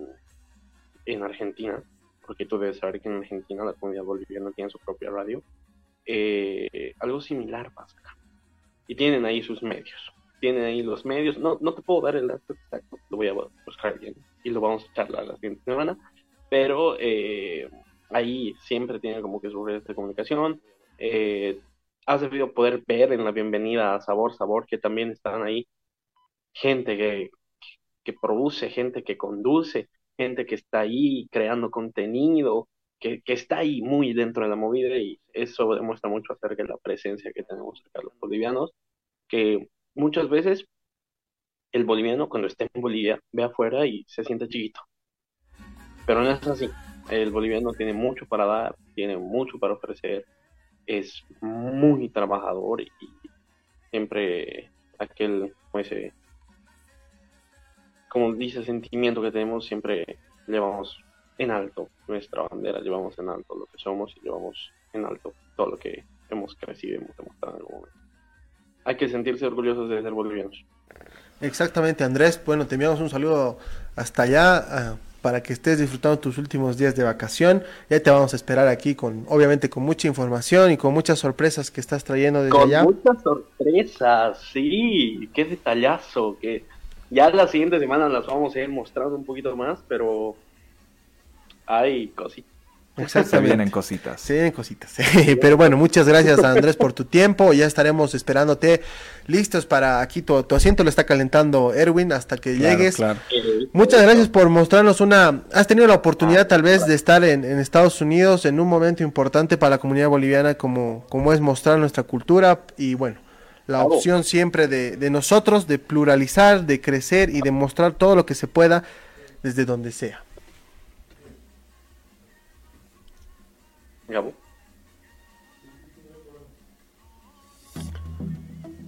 en Argentina, porque tú debes saber que en Argentina la comunidad boliviana tiene su propia radio, eh, algo similar pasa Y tienen ahí sus medios. Tienen ahí los medios. No, no te puedo dar el dato exacto, lo voy a buscar bien y lo vamos a charlar la siguiente semana. Pero eh, ahí siempre tienen como que sus redes de comunicación. Eh, has debido poder ver en la bienvenida a Sabor Sabor que también están ahí gente que, que produce, gente que conduce, gente que está ahí creando contenido, que, está ahí muy dentro de la movida y eso demuestra mucho acerca de la presencia que tenemos acá los bolivianos, que muchas veces el boliviano cuando está en Bolivia ve afuera y se siente chiquito. Pero no es así. El boliviano tiene mucho para dar, tiene mucho para ofrecer, es muy trabajador y siempre aquel, como ese, como dice, sentimiento que tenemos, siempre llevamos en alto nuestra bandera, llevamos en alto lo que somos y llevamos en alto todo lo que hemos crecido y hemos demostrado en algún momento. Hay que sentirse orgullosos de ser bolivianos. Exactamente, Andrés. Bueno, te enviamos un saludo hasta allá. para que estés disfrutando tus últimos días de vacación. Ya te vamos a esperar aquí con, obviamente, con mucha información y con muchas sorpresas que estás trayendo desde Con allá. muchas sorpresas, sí, qué detallazo, que ya la siguiente semana las vamos a ir mostrando un poquito más, pero hay cositas. Se Exactamente. vienen cositas. Se vienen cositas. <laughs> Pero bueno, muchas gracias Andrés por tu tiempo. Ya estaremos esperándote listos para aquí. Tu, tu asiento lo está calentando Erwin hasta que Claro, llegues. claro. Muchas gracias por mostrarnos una... Has tenido la oportunidad tal vez de estar en, en Estados Unidos en un momento importante para la comunidad boliviana como, como es mostrar nuestra cultura y bueno, la opción siempre de, de nosotros de pluralizar, de crecer y de mostrar todo lo que se pueda desde donde sea. Gabo.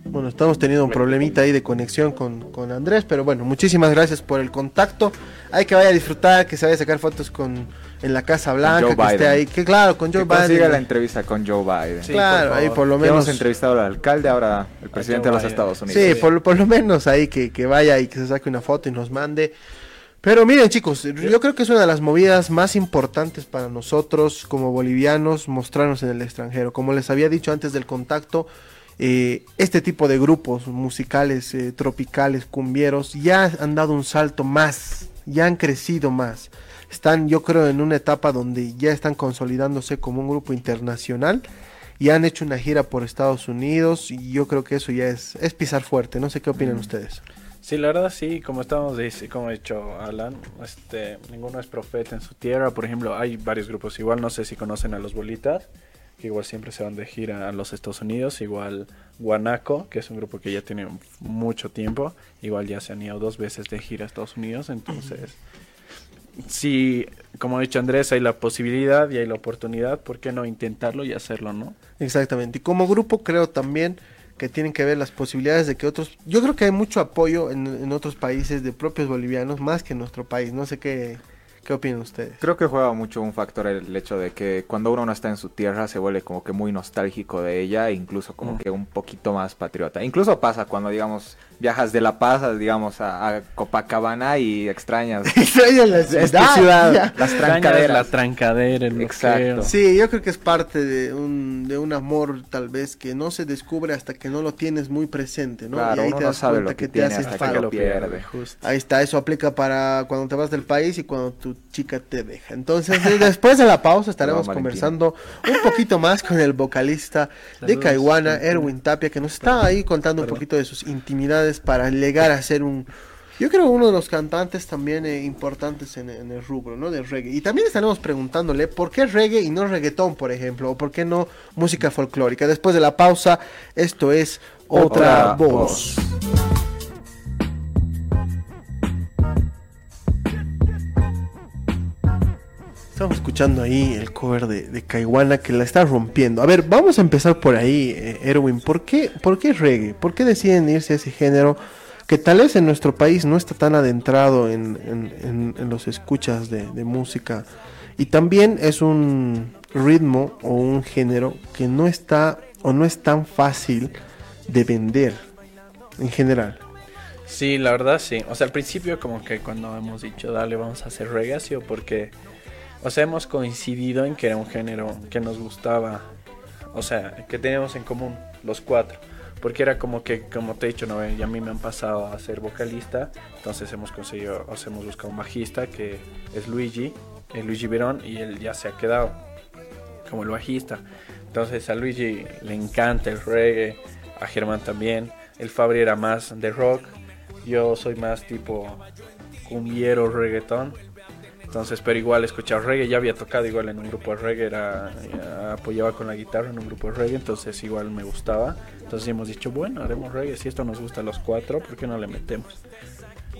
Bueno, estamos teniendo un problemita ahí de conexión con, con Andrés, pero bueno, muchísimas gracias por el contacto. Hay que vaya a disfrutar, que se vaya a sacar fotos con en la Casa Blanca, que esté ahí, que claro, con Joe Que consiga Biden. la entrevista con Joe Biden. Sí, claro, por ahí por lo Ya menos. hemos entrevistado al alcalde, ahora el presidente de los. Estados Unidos. Sí, por, por lo menos ahí que, que vaya y que se saque una foto y nos mande. Pero miren chicos, yo creo que es una de las movidas más importantes para nosotros como bolivianos mostrarnos en el extranjero. Como les había dicho antes del contacto, eh, este tipo de grupos musicales, eh, tropicales, cumbieros, ya han dado un salto más, ya han crecido más. Están yo creo en una etapa donde ya están consolidándose como un grupo internacional y han hecho una gira por Estados Unidos y yo creo que eso ya es, es pisar fuerte. No sé qué opinan ustedes. Sí, la verdad sí, como estamos como ha dicho Alan, este, ninguno es profeta en su tierra. Por ejemplo, hay varios grupos igual, no sé si conocen a los Bolitas, que igual siempre se van de gira a los Estados Unidos, igual Guanaco, que es un grupo que ya tiene mucho tiempo, igual ya se han ido dos veces de gira a Estados Unidos, entonces sí, como ha dicho Andrés, hay la posibilidad y hay la oportunidad, ¿por qué no intentarlo y hacerlo, no? Exactamente. Y como grupo creo también que tienen que ver las posibilidades de que otros... Yo creo que hay mucho apoyo en, en otros países de propios bolivianos más que en nuestro país. No sé qué, qué opinan ustedes. Creo que juega mucho un factor el hecho de que cuando uno no está en su tierra se vuelve como que muy nostálgico de ella incluso como Mm. que un poquito más patriota. Incluso pasa cuando, digamos, viajas de La Paz, a, digamos, a, a Copacabana y extrañas <laughs> Extraño la ciudad, ciudad, las Extrañas trancaderas. La trancadera, el Exacto. bloqueo. Sí, yo creo que es parte de un, de un amor tal vez que no se descubre hasta que no lo tienes muy presente, ¿no? Claro, y ahí uno te no das sabe cuenta lo que te tiene hace hasta que falta. lo pierde. justo. Ahí está, eso aplica para cuando te vas del país y cuando tu chica te deja. Entonces, después de la pausa estaremos <laughs> conversando un poquito más con el vocalista de Saludos, Caiguana. Erwin Tapia, que nos está ahí contando un poquito de sus intimidades para llegar a ser un, yo creo uno de los cantantes también eh, importantes en, en el rubro, ¿no? Del reggae. Y también estaremos preguntándole por qué reggae y no reggaetón, por ejemplo, o por qué no música folclórica. Después de la pausa, esto es Otra, Otra voz. Voz. Estamos escuchando ahí el cover de, de Caiguana que la está rompiendo. A ver, vamos a empezar por ahí, eh, Erwin. ¿Por qué, ¿Por qué reggae? ¿Por qué deciden irse a ese género que tal vez en nuestro país no está tan adentrado en, en- los escuchas de, música? Y también es un ritmo o un género que no está o no es tan fácil de vender en general. Sí, la verdad sí. O sea, al principio como que cuando hemos dicho, dale, vamos a hacer reggae, sido porque, o sea, hemos coincidido en que era un género que nos gustaba, o sea, que teníamos en común los cuatro. Porque era como que, como te he dicho, ¿no? y a mí me han pasado a ser vocalista, entonces hemos conseguido, o sea, hemos buscado un bajista que es Luigi, eh, Luigi Verón, y él ya se ha quedado como el bajista. Entonces a Luigi le encanta el reggae, a Germán también. El Fabri era más de rock, yo soy más tipo cumbiero reggaetón. Entonces, pero igual escuchaba reggae, ya había tocado igual en un grupo de reggae, era, ya apoyaba con la guitarra en un grupo de reggae, entonces igual me gustaba. Entonces hemos dicho, bueno, haremos reggae, si esto nos gusta a los cuatro, ¿por qué no le metemos?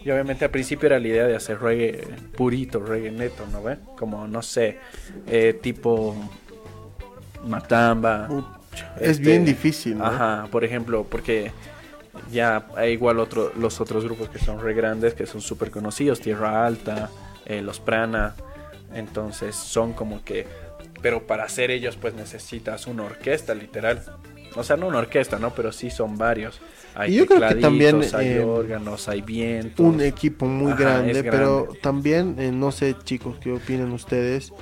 Y obviamente al principio era la idea de hacer reggae purito, reggae neto, ¿no ve? Como, no sé, eh, tipo Matamba. Es este, bien difícil, ¿no? Ajá, por ejemplo, porque ya hay igual otro, los otros grupos que son re grandes, que son súper conocidos, Tierra Alta, eh, Los Prana, entonces son como que, pero para hacer ellos pues necesitas una orquesta literal. o sea, no una orquesta, ¿no? Pero sí son varios. Hay Y yo creo que también, hay eh, órganos, hay vientos. un equipo muy Ajá, grande, pero también, eh, no sé chicos, ¿qué opinan ustedes?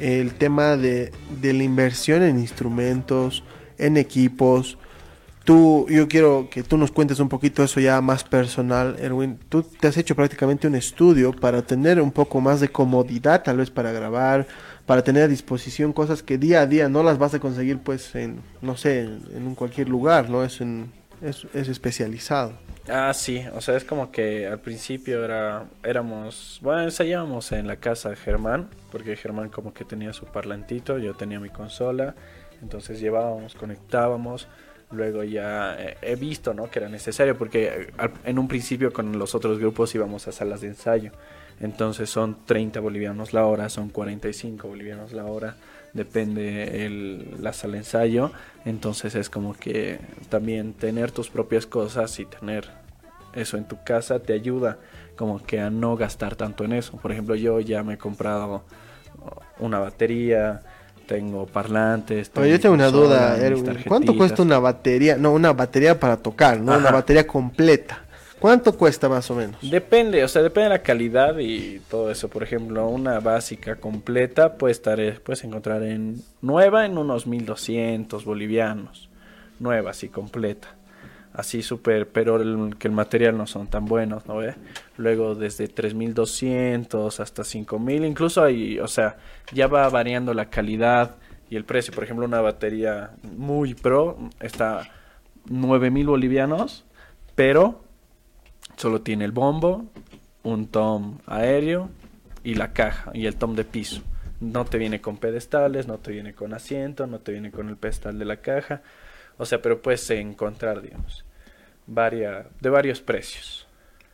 El tema de, de la inversión en instrumentos, en equipos. Tú, yo quiero que tú nos cuentes un poquito eso ya más personal, Erwin. Tú te has hecho prácticamente un estudio para tener un poco más de comodidad, tal vez para grabar, para tener a disposición cosas que día a día no las vas a conseguir, pues, en, no sé, en, un cualquier lugar, ¿no? Es, en, es especializado. Ah, sí, o sea, es como que al principio era, éramos, bueno, ensayábamos en la casa de Germán, porque Germán como que tenía su parlantito, yo tenía mi consola, entonces llevábamos, conectábamos, luego ya eh, he visto, ¿no? Que era necesario, porque eh, en un principio con los otros grupos íbamos a salas de ensayo, entonces son 30 bolivianos la hora, son 45 bolivianos la hora, depende el, la sala de ensayo, entonces es como que también tener tus propias cosas y tener eso en tu casa te ayuda como que a no gastar tanto en eso. Por ejemplo, yo ya me he comprado una batería, tengo parlantes. Oye, yo mi tengo una duda. ¿Cuánto cuesta una batería? No, una batería para tocar, ¿no? Una batería completa. ¿Cuánto cuesta más o menos? Depende, o sea, depende de la calidad y todo eso. Por ejemplo, una básica completa puede estar, eh, puedes encontrar en nueva en unos 1200 bolivianos. Nueva, así completa. Así súper, pero el- que el material no son tan buenos, ¿no ve? Luego desde 3200 hasta 5000, incluso hay, o sea, ya va variando la calidad y el precio. Por ejemplo, una batería muy pro está 9000 bolivianos, pero solo tiene el bombo, un tom aéreo y la caja y el tom de piso. No te viene con pedestales, no te viene con asiento, no te viene con el pedestal de la caja. O sea, pero puedes encontrar, digamos, varia, de varios precios.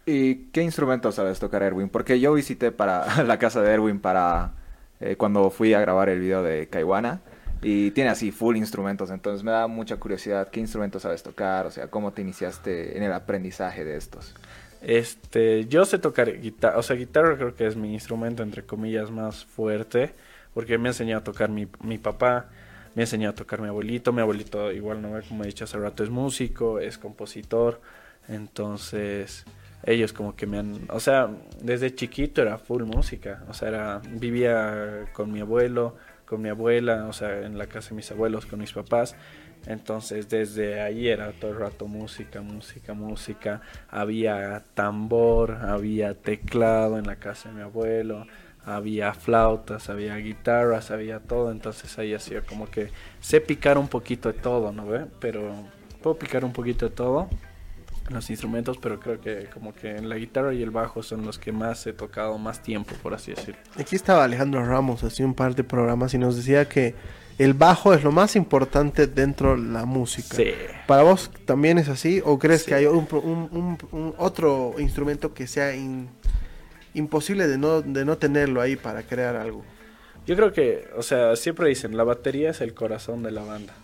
¿Y qué instrumentos sabes tocar, Erwin? Porque yo visité para <laughs> la casa de Erwin para eh, cuando fui a grabar el video de Kaiwana y tiene así full instrumentos, entonces me da mucha curiosidad qué instrumentos sabes tocar, o sea, cómo te iniciaste en el aprendizaje de estos. Este, yo sé tocar guitarra, o sea, guitarra creo que es mi instrumento entre comillas más fuerte, porque me ha enseñado a tocar mi, mi papá, me ha enseñado a tocar mi abuelito, mi abuelito igual no como he dicho hace rato es músico, es compositor, entonces ellos como que me han, o sea, desde chiquito era full música, o sea, era, vivía con mi abuelo, con mi abuela, o sea, en la casa de mis abuelos, con mis papás, entonces desde ahí era todo el rato música, música, música. Había tambor, había teclado en la casa de mi abuelo, había flautas, había guitarras, había todo. Entonces ahí hacía como que sé picar un poquito de todo, ¿no ve? Pero puedo picar un poquito de todo los instrumentos, pero creo que como que en la guitarra y el bajo son los que más he tocado más tiempo, por así decirlo. Aquí estaba Alejandro Ramos, hace un par de programas y nos decía que el bajo es lo más importante dentro de la música. Sí. ¿Para vos también es así? ¿O crees Sí. que hay un, un- un- un otro instrumento que sea in- imposible de no, de no tenerlo ahí para crear algo? Yo creo que, o sea, siempre dicen, la batería es el corazón de la banda.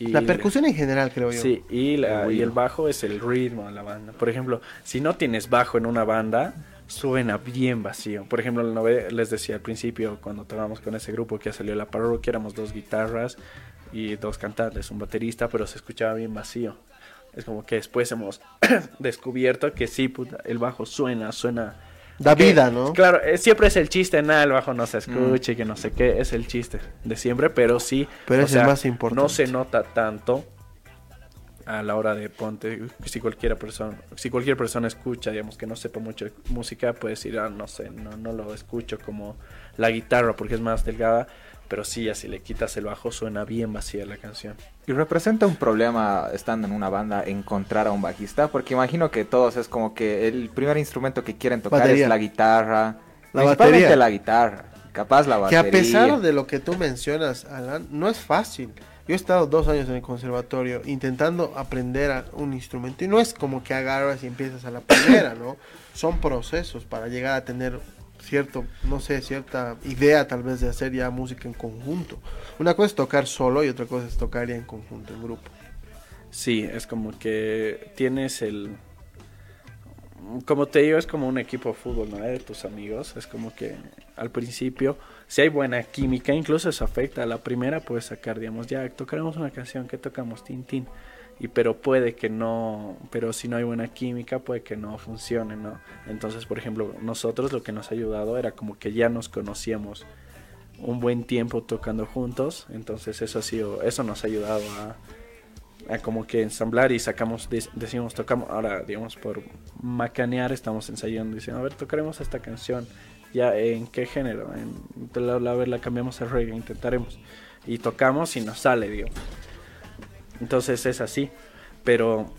Y La percusión en general, creo yo. Sí, y, la- El y el bajo es el ritmo de la banda. Por ejemplo, si no tienes bajo en una banda, suena bien vacío. Por ejemplo, les decía al principio, cuando tocábamos con ese grupo que salió la parroquia, éramos dos guitarras y dos cantantes, un baterista, pero se escuchaba bien vacío. Es como que después hemos <coughs> descubierto que sí, puta, el bajo suena, suena. Da que- vida, ¿no? Claro, eh, siempre es el chiste, nada, el bajo no se escuche, que no sé qué, es el chiste de siempre, pero sí. Pero es el más importante. No se nota tanto a la hora de ponte si cualquiera persona si cualquier persona escucha digamos que no sepa mucho de música puede decir ah no sé no no lo escucho como la guitarra porque es más delgada pero sí ya si le quitas el bajo suena bien vacía la canción ¿Y representa un problema estando en una banda encontrar a un bajista? Porque imagino que todos es como que el primer instrumento que quieren tocar Batería. es la guitarra. La principalmente batería. la guitarra. Capaz la Que batería. a pesar de lo que tú mencionas, Alan, no es fácil. Yo he estado dos años en el conservatorio intentando aprender a un instrumento y no es como que agarras y empiezas a la primera, ¿no? Son procesos para llegar a tener cierto, no sé, cierta idea tal vez de hacer ya música en conjunto. Una cosa es tocar solo y otra cosa es tocar ya en conjunto, en grupo. sí es como que tienes el como te digo, es como un equipo de fútbol, ¿no? De tus amigos. Es como que al principio, si hay buena química, incluso eso afecta. La primera puedes sacar, digamos, ya tocaremos una canción que tocamos, tin, tin. Y pero puede que no, pero si no hay buena química, puede que no funcione, ¿no? Entonces, por ejemplo, nosotros lo que nos ha ayudado era como que ya nos conocíamos un buen tiempo tocando juntos. Entonces, eso ha sido, eso nos ha ayudado a como que ensamblar y sacamos, decimos, tocamos, ahora digamos por macanear estamos ensayando, diciendo, a ver, tocaremos esta canción, ya en qué género, en, a ver, la cambiamos a reggae, intentaremos, y tocamos y nos sale, digo. Entonces es así, pero,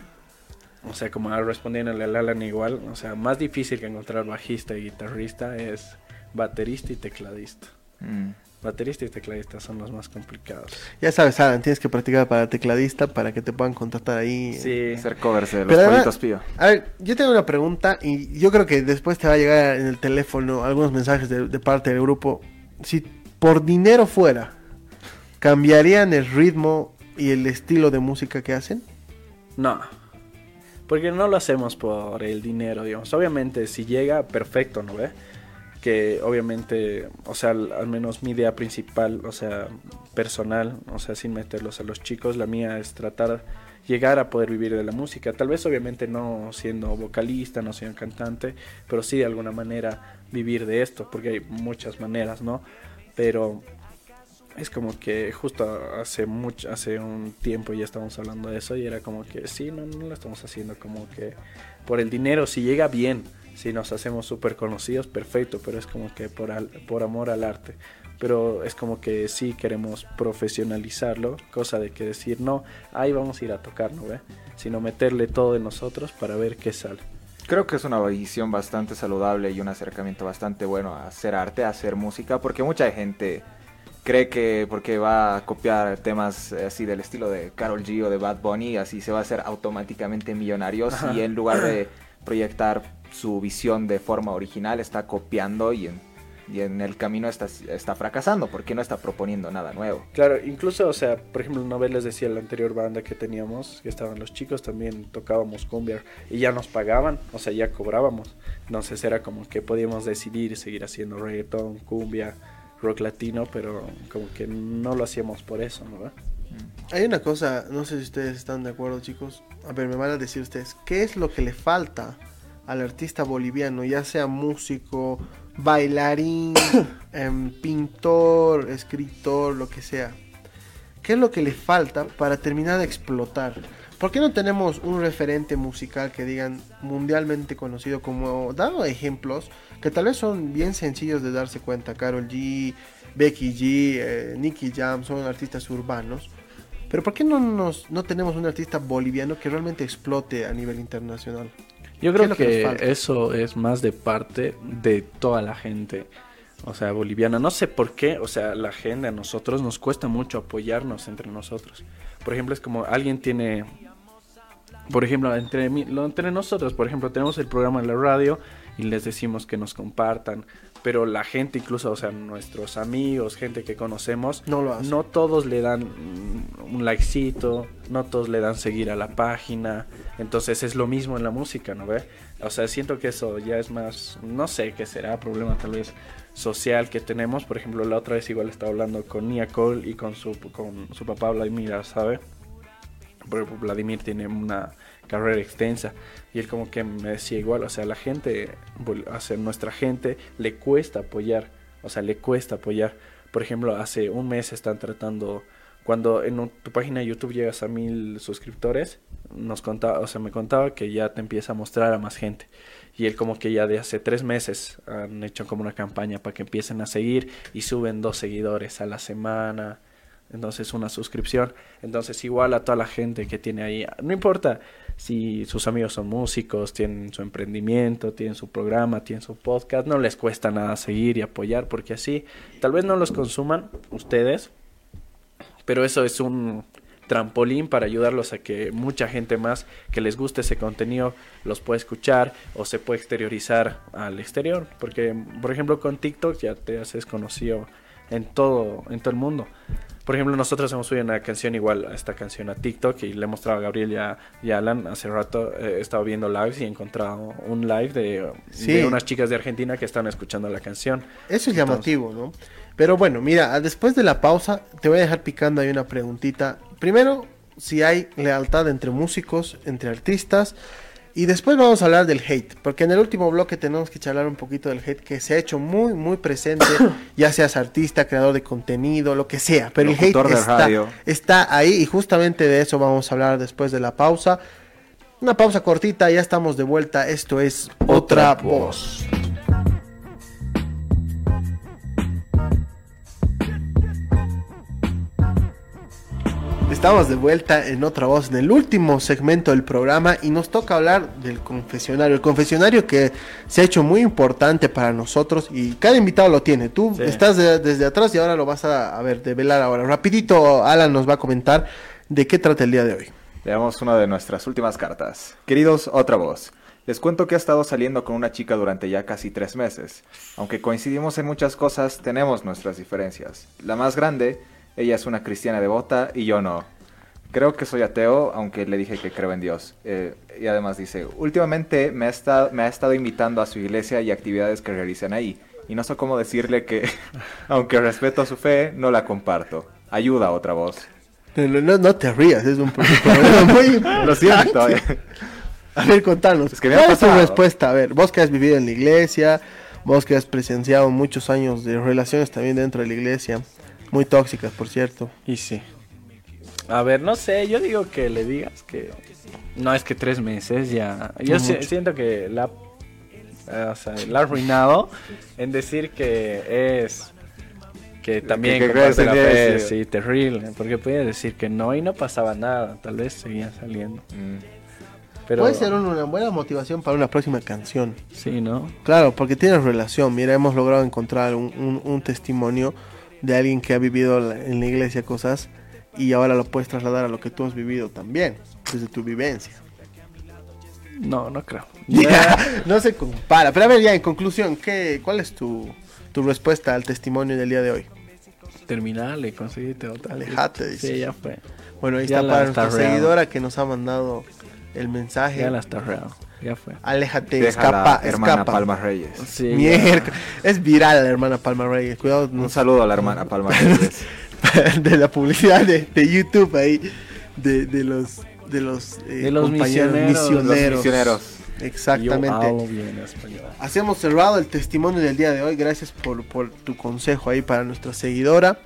o sea, como respondiéndole al Alan igual, o sea, más difícil que encontrar bajista y guitarrista es baterista y tecladista. Mm. Baterista y tecladista son los más complicados. Ya sabes, Alan, tienes que practicar para tecladista para que te puedan contratar ahí. Sí, hacer covers de los pollitos pío. A ver, yo tengo una pregunta y yo creo que después te va a llegar en el teléfono algunos mensajes de, de parte del grupo. Si por dinero fuera, ¿cambiarían el ritmo y el estilo de música que hacen? No. Porque no lo hacemos por el dinero, digamos. Obviamente, si llega, perfecto, ¿no ve? que obviamente, o sea, al, menos mi idea principal, o sea, personal, o sea, sin meterlos a los chicos, la mía es tratar llegar a poder vivir de la música. Tal vez obviamente no siendo vocalista, no siendo cantante, pero sí de alguna manera vivir de esto, porque hay muchas maneras, ¿no? Pero es como que justo hace mucho, hace un tiempo ya estábamos hablando de eso y era como que sí, no, no lo estamos haciendo como que por el dinero, si llega bien, si nos hacemos súper conocidos, perfecto, pero es como que por, por amor al arte. Pero es como que sí queremos profesionalizarlo, cosa de que decir, no, ahí vamos a ir a tocar, ¿no ve? Sino meterle todo de nosotros para ver qué sale. Creo que es una visión bastante saludable y un acercamiento bastante bueno a hacer arte, a hacer música, porque mucha gente cree que porque va a copiar temas así del estilo de Carol G o de Bad Bunny, así se va a hacer automáticamente millonario y en lugar de <clears throat> proyectar su visión de forma original, está copiando y en, y en el camino está, está fracasando porque no está proponiendo nada nuevo. Claro, incluso, o sea, por ejemplo, una vez les decía la anterior banda que teníamos, que estaban los chicos, también tocábamos cumbia y ya nos pagaban, o sea, ya cobrábamos. Entonces era como que podíamos decidir seguir haciendo reggaeton, cumbia, rock latino, pero como que no lo hacíamos por eso, ¿no? Hay una cosa, no sé si ustedes están de acuerdo, chicos. A ver, me van a decir ustedes, ¿qué es lo que le falta al artista boliviano, ya sea músico, bailarín, <coughs> em, pintor, escritor, lo que sea? ¿Qué es lo que le falta para terminar de explotar? ¿Por qué no tenemos un referente musical que digan mundialmente conocido como dado ejemplos que tal vez son bien sencillos de darse cuenta? Carol G, Becky G, eh, Nicky Jam son artistas urbanos pero ¿por qué no, nos, no tenemos un artista boliviano que realmente explote a nivel internacional? Yo creo que, eso es más de parte de toda la gente, o sea, boliviana. No sé por qué, o sea, la gente a nosotros nos cuesta mucho apoyarnos entre nosotros. Por ejemplo, es como alguien tiene, por ejemplo, entre, entre nosotros, por ejemplo, tenemos el programa en la radio y les decimos que nos compartan, pero la gente incluso, o sea, nuestros amigos, gente que conocemos, no, lo no todos le dan un likecito, no todos le dan seguir a la página, entonces es lo mismo en la música, ¿no ve? O sea, siento que eso ya es más, no sé qué será, problema tal vez social que tenemos, por ejemplo, la otra vez igual estaba hablando con Nia Cole y con su, con su papá Vladimir, ¿sabe? Porque Vladimir tiene una carrera extensa. Y él como que me decía igual, o sea, la gente, o nuestra gente le cuesta apoyar, o sea, le cuesta apoyar. Por ejemplo, hace un mes están tratando, cuando en tu página de YouTube llegas a mil suscriptores, nos contaba, o sea, me contaba que ya te empieza a mostrar a más gente. Y él como que ya de hace tres meses han hecho como una campaña para que empiecen a seguir y suben dos seguidores a la semana entonces una suscripción. Entonces igual a toda la gente que tiene ahí, no importa si sus amigos son músicos, tienen su emprendimiento, tienen su programa, tienen su podcast, no les cuesta nada seguir y apoyar porque así tal vez no los consuman ustedes, pero eso es un trampolín para ayudarlos a que mucha gente más que les guste ese contenido los pueda escuchar o se pueda exteriorizar al exterior, porque por ejemplo con TikTok ya te haces conocido en todo en todo el mundo. Por ejemplo, nosotros hemos subido una canción igual a esta canción a TikTok y le he mostrado a Gabriel y a, y a Alan. Hace rato eh, he estado viendo lives y he encontrado un live de, Sí. de unas chicas de Argentina que están escuchando la canción. Eso es llamativo, ¿no? Pero bueno, mira, después de la pausa te voy a dejar picando ahí una preguntita. Primero, si hay lealtad entre músicos, entre artistas. Y después vamos a hablar del hate, porque en el último bloque tenemos que charlar un poquito del hate que se ha hecho muy, muy presente, <coughs> ya seas artista, creador de contenido, lo que sea, pero el hate está ahí y justamente de eso vamos a hablar después de la pausa. Una pausa cortita, ya estamos de vuelta, esto es Otra, Voz. Estamos de vuelta en otra voz, en el último segmento del programa y nos toca hablar del confesionario. El confesionario que se ha hecho muy importante para nosotros y cada invitado lo tiene. Tú Sí. estás de- desde atrás y ahora lo vas a, a ver, develar ahora. Rapidito, Alan nos va a comentar de qué trata el día de hoy. Veamos una de nuestras últimas cartas. Queridos, otra voz. Les cuento que he estado saliendo con una chica durante ya casi tres meses. Aunque coincidimos en muchas cosas, tenemos nuestras diferencias. La más grande, ella es una cristiana devota y yo no. Creo que soy ateo, aunque le dije que creo en Dios. Eh, y además dice, últimamente me ha, esta- me ha estado invitando a su iglesia y actividades que realizan ahí. Y no sé cómo decirle que, <laughs> aunque respeto su fe, no la comparto. Ayuda, otra voz. No, no, te rías, es un problema <laughs> muy Lo siento. eh. A ver, contanos. Es que me ha ¿Cuál es tu respuesta? A ver, vos que has vivido en la iglesia, vos que has presenciado muchos años de relaciones también dentro de la iglesia, muy tóxicas, por cierto. Y sí. A ver, no sé, yo digo que le digas que... No, es que tres meses ya... Yo si- siento que la... o sea, la ha arruinado en decir que es... Que también que fe, sí. terrible. Porque podía decir que no y no pasaba nada. Tal vez seguían saliendo. Mm. Pero... Puede ser una buena motivación para una próxima canción. Sí, ¿no? Claro, porque tienes relación. Mira, hemos logrado encontrar un, un- un testimonio de alguien que ha vivido en la iglesia cosas y ahora lo puedes trasladar a lo que tú has vivido también, desde tu vivencia. No, no creo. <laughs> <laughs> No se compara. Pero a ver, ya en conclusión, ¿qué, ¿cuál es tu, tu respuesta al testimonio del día de hoy? Terminale, conseguiste otra. Alejate, dice. Sí, ya fue. Bueno, ahí Ya está para nuestra seguidora que nos ha mandado el mensaje. Ya la está real. Ya fue. Aléjate, Deja escapa, la hermana escapa. Palma Reyes. Sí. Mierda, es viral la hermana Palma Reyes. Cuidado, Un no saludo a la hermana Palma <laughs> Reyes. <laughs> de la publicidad de, de YouTube ahí de, de los de los, eh, De los compañeros misioneros. misioneros. Los misioneros. Yo Exactamente. bien español. Así hemos cerrado el testimonio del día de hoy. Gracias por, por tu consejo ahí para nuestra seguidora.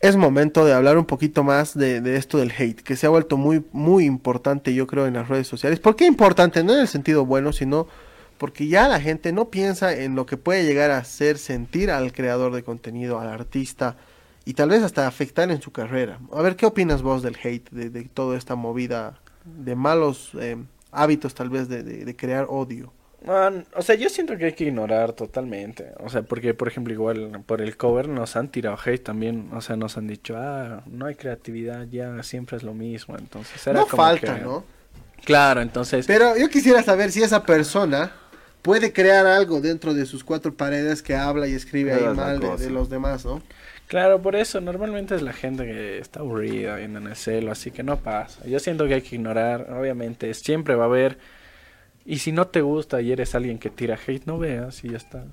Es momento de hablar un poquito más de, esto del hate, que se ha vuelto muy, muy importante, yo creo, en las redes sociales. ¿Por qué importante? No en el sentido bueno, sino porque ya la gente no piensa en lo que puede llegar a hacer sentir al creador de contenido, al artista, y tal vez hasta afectar en su carrera. A ver, ¿qué opinas vos del hate, de, toda esta movida de malos eh, hábitos tal vez de crear odio? Man, o sea, yo siento que hay que ignorar totalmente. O sea, porque, por ejemplo, igual por el cover nos han tirado hate también. O sea, nos han dicho, ah, no hay creatividad, ya siempre es lo mismo. Entonces, era No como falta, que- ¿no? Claro, entonces. Pero yo quisiera saber si esa persona puede crear algo dentro de sus cuatro paredes que habla y escribe ahí mal de los demás, ¿no? Claro, por eso normalmente es la gente que está aburrida viendo en el celo, así que no pasa. Yo siento que hay que ignorar, obviamente, siempre va a haber. Y si no te gusta y eres alguien que tira hate, no veas y ya está.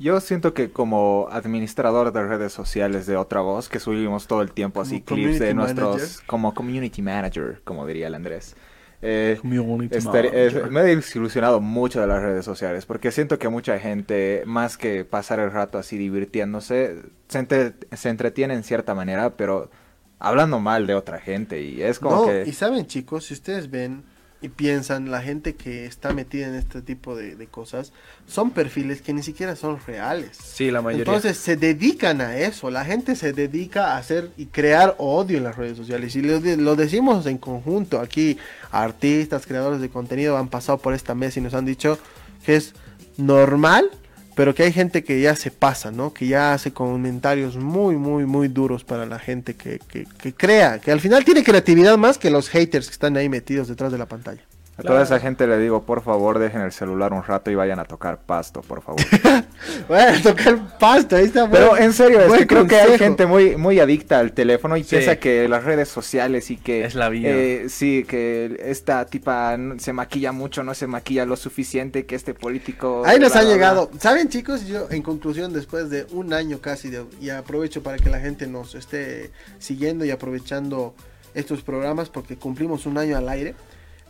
Yo siento que como administrador de redes sociales de Otra Voz, que subimos todo el tiempo así clips de community nuestros... manager. Como community manager, como diría el Andrés. Eh, Community estar- manager. es- me he desilusionado mucho de las redes sociales porque siento que mucha gente, más que pasar el rato así divirtiéndose, se, entre- se entretiene en cierta manera, pero hablando mal de otra gente y es como No, que... y saben chicos, si ustedes ven y piensan, la gente que está metida en este tipo de, de cosas, son perfiles que ni siquiera son reales. Sí, la mayoría. Entonces se dedican a eso, la gente se dedica a hacer y crear odio en las redes sociales. Y lo decimos en conjunto, aquí artistas, creadores de contenido han pasado por esta mesa y nos han dicho que es normal, pero que hay gente que ya se pasa, ¿no? Que ya hace comentarios muy, muy, muy duros para la gente que, que, que crea, que al final tiene creatividad más que los haters que están ahí metidos detrás de la pantalla. A toda esa gente le digo, por favor, dejen el celular un rato y vayan a tocar pasto, por favor. <laughs> Bueno, tocar pasto, ahí está. Pero buen- en serio, es que creo que hay gente muy, muy adicta al teléfono y Sí. piensa que las redes sociales y que... Es la vida. eh, sí, que esta tipa se maquilla mucho, no se maquilla lo suficiente, que este político... Ahí nos bla, ha bla, llegado. ¿Saben, chicos? Yo, en conclusión, después de un año casi, de- y aprovecho para que la gente nos esté siguiendo y aprovechando estos programas porque cumplimos un año al aire.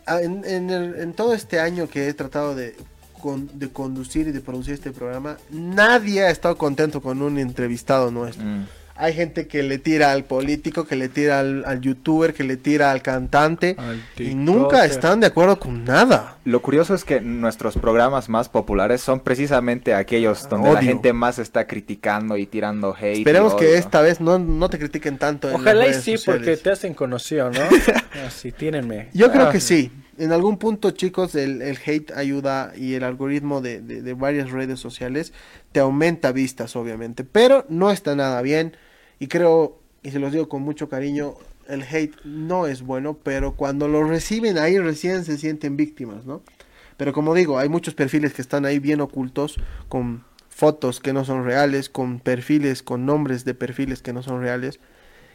Ah, En, el- en todo este año que he tratado de, con- de conducir y de producir este programa, nadie ha estado contento con un entrevistado nuestro. Mm. Hay gente que le tira al político, que le tira al, al youtuber, que le tira al cantante. Al Y nunca están de acuerdo con nada. Lo curioso es que nuestros programas más populares son precisamente aquellos donde la gente más está criticando y tirando hate. Esperemos que esta vez no, no te critiquen tanto. en Ojalá y sí, sociales. porque te hacen conocido, ¿no? <laughs> Así, tírenme. Yo creo Ah, que sí. En algún punto, chicos, el, el hate ayuda y el algoritmo de, de- de varias redes sociales te aumenta vistas, obviamente. Pero no está nada bien. Y creo, y se los digo con mucho cariño, el hate no es bueno, pero cuando lo reciben ahí recién se sienten víctimas, ¿no? Pero como digo, hay muchos perfiles que están ahí bien ocultos, con fotos que no son reales, con perfiles, con nombres de perfiles que no son reales.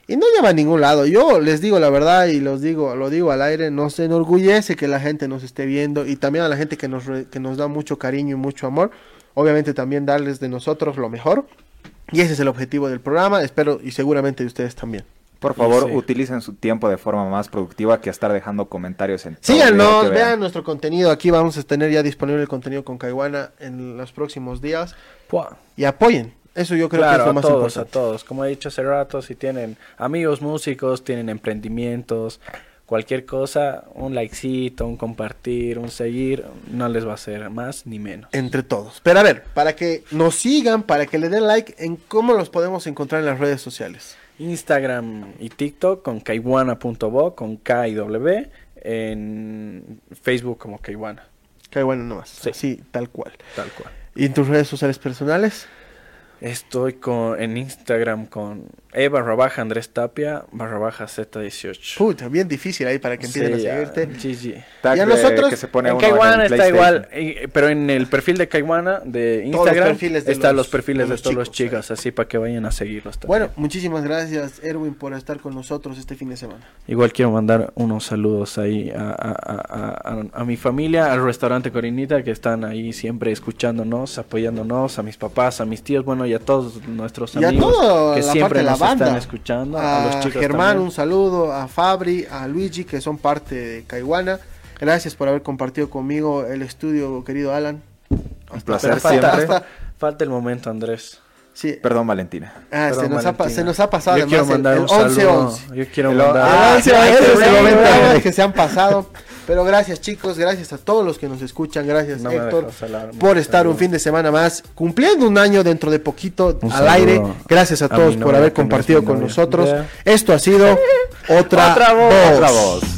Y no lleva a ningún lado. Yo les digo la verdad y los digo, lo digo al aire, nos enorgullece que la gente nos esté viendo y también a la gente que nos, que nos da mucho cariño y mucho amor. Obviamente también darles de nosotros lo mejor. Y ese es el objetivo del programa. Espero y seguramente de ustedes también. Por favor, Sí. utilicen su tiempo de forma más productiva que estar dejando comentarios en Síganos, que vean nuestro contenido. Aquí vamos a tener ya disponible el contenido con Kaiwana en los próximos días. Pua. Y apoyen. Eso yo creo que es lo a más todos, a importante. todos. Como he dicho hace rato, si tienen amigos músicos, tienen emprendimientos, cualquier cosa, un likecito, un compartir, un seguir, no les va a hacer más ni menos. entre todos. Pero a ver, para que nos sigan, para que le den like, ¿en cómo los podemos encontrar en las redes sociales? Instagram y TikTok con kaiwana.bo, con K y W, en Facebook como Kaiwana, bueno nomás. Sí. Tal cual. tal cual. ¿Y en tus redes sociales personales? Estoy con, en Instagram con E barra baja Andrés Tapia barra baja Z18. Puta, bien difícil ahí para que empiecen Sí, a seguirte. GG. Tag Y a nosotros, que se pone en Kaiwana está igual, pero en el perfil de Kaiwana de los Instagram perfiles de están los- los, perfiles de todos los chicos, así para que vayan a seguirlos también. Bueno, muchísimas gracias, Erwin, por estar con nosotros este fin de semana. Igual quiero mandar unos saludos ahí a, a- a- a- a- a mi familia, al restaurante Corinita, que están ahí siempre escuchándonos, apoyándonos, a mis papás, a mis tíos, bueno, y a todos nuestros Y a amigos que la siempre parte de la nos banda. están escuchando, a, A, los chicos Germán, también. un saludo. A Fabri, a Luigi, que son parte de Kaiwana. Gracias por haber compartido conmigo el estudio, querido Alan. Un placer Pero falta, hasta- falta el momento, Andrés. Sí. Perdón, Valentina. Ah, se, nos ha, se nos ha pasado Yo quiero además el- mandar el, un saludo. 11-11. Yo quiero El- mandar... Ah, Ah, momento. que se han pasado. Pero gracias chicos, gracias a todos los que nos escuchan, gracias No Héctor hablar, por estar un fin de semana más, cumpliendo un año dentro de poquito Un al aire. Gracias a a todos por haber compartido con nosotros. Esto ha sido <laughs> otra, Otra voz. voz. Otra voz.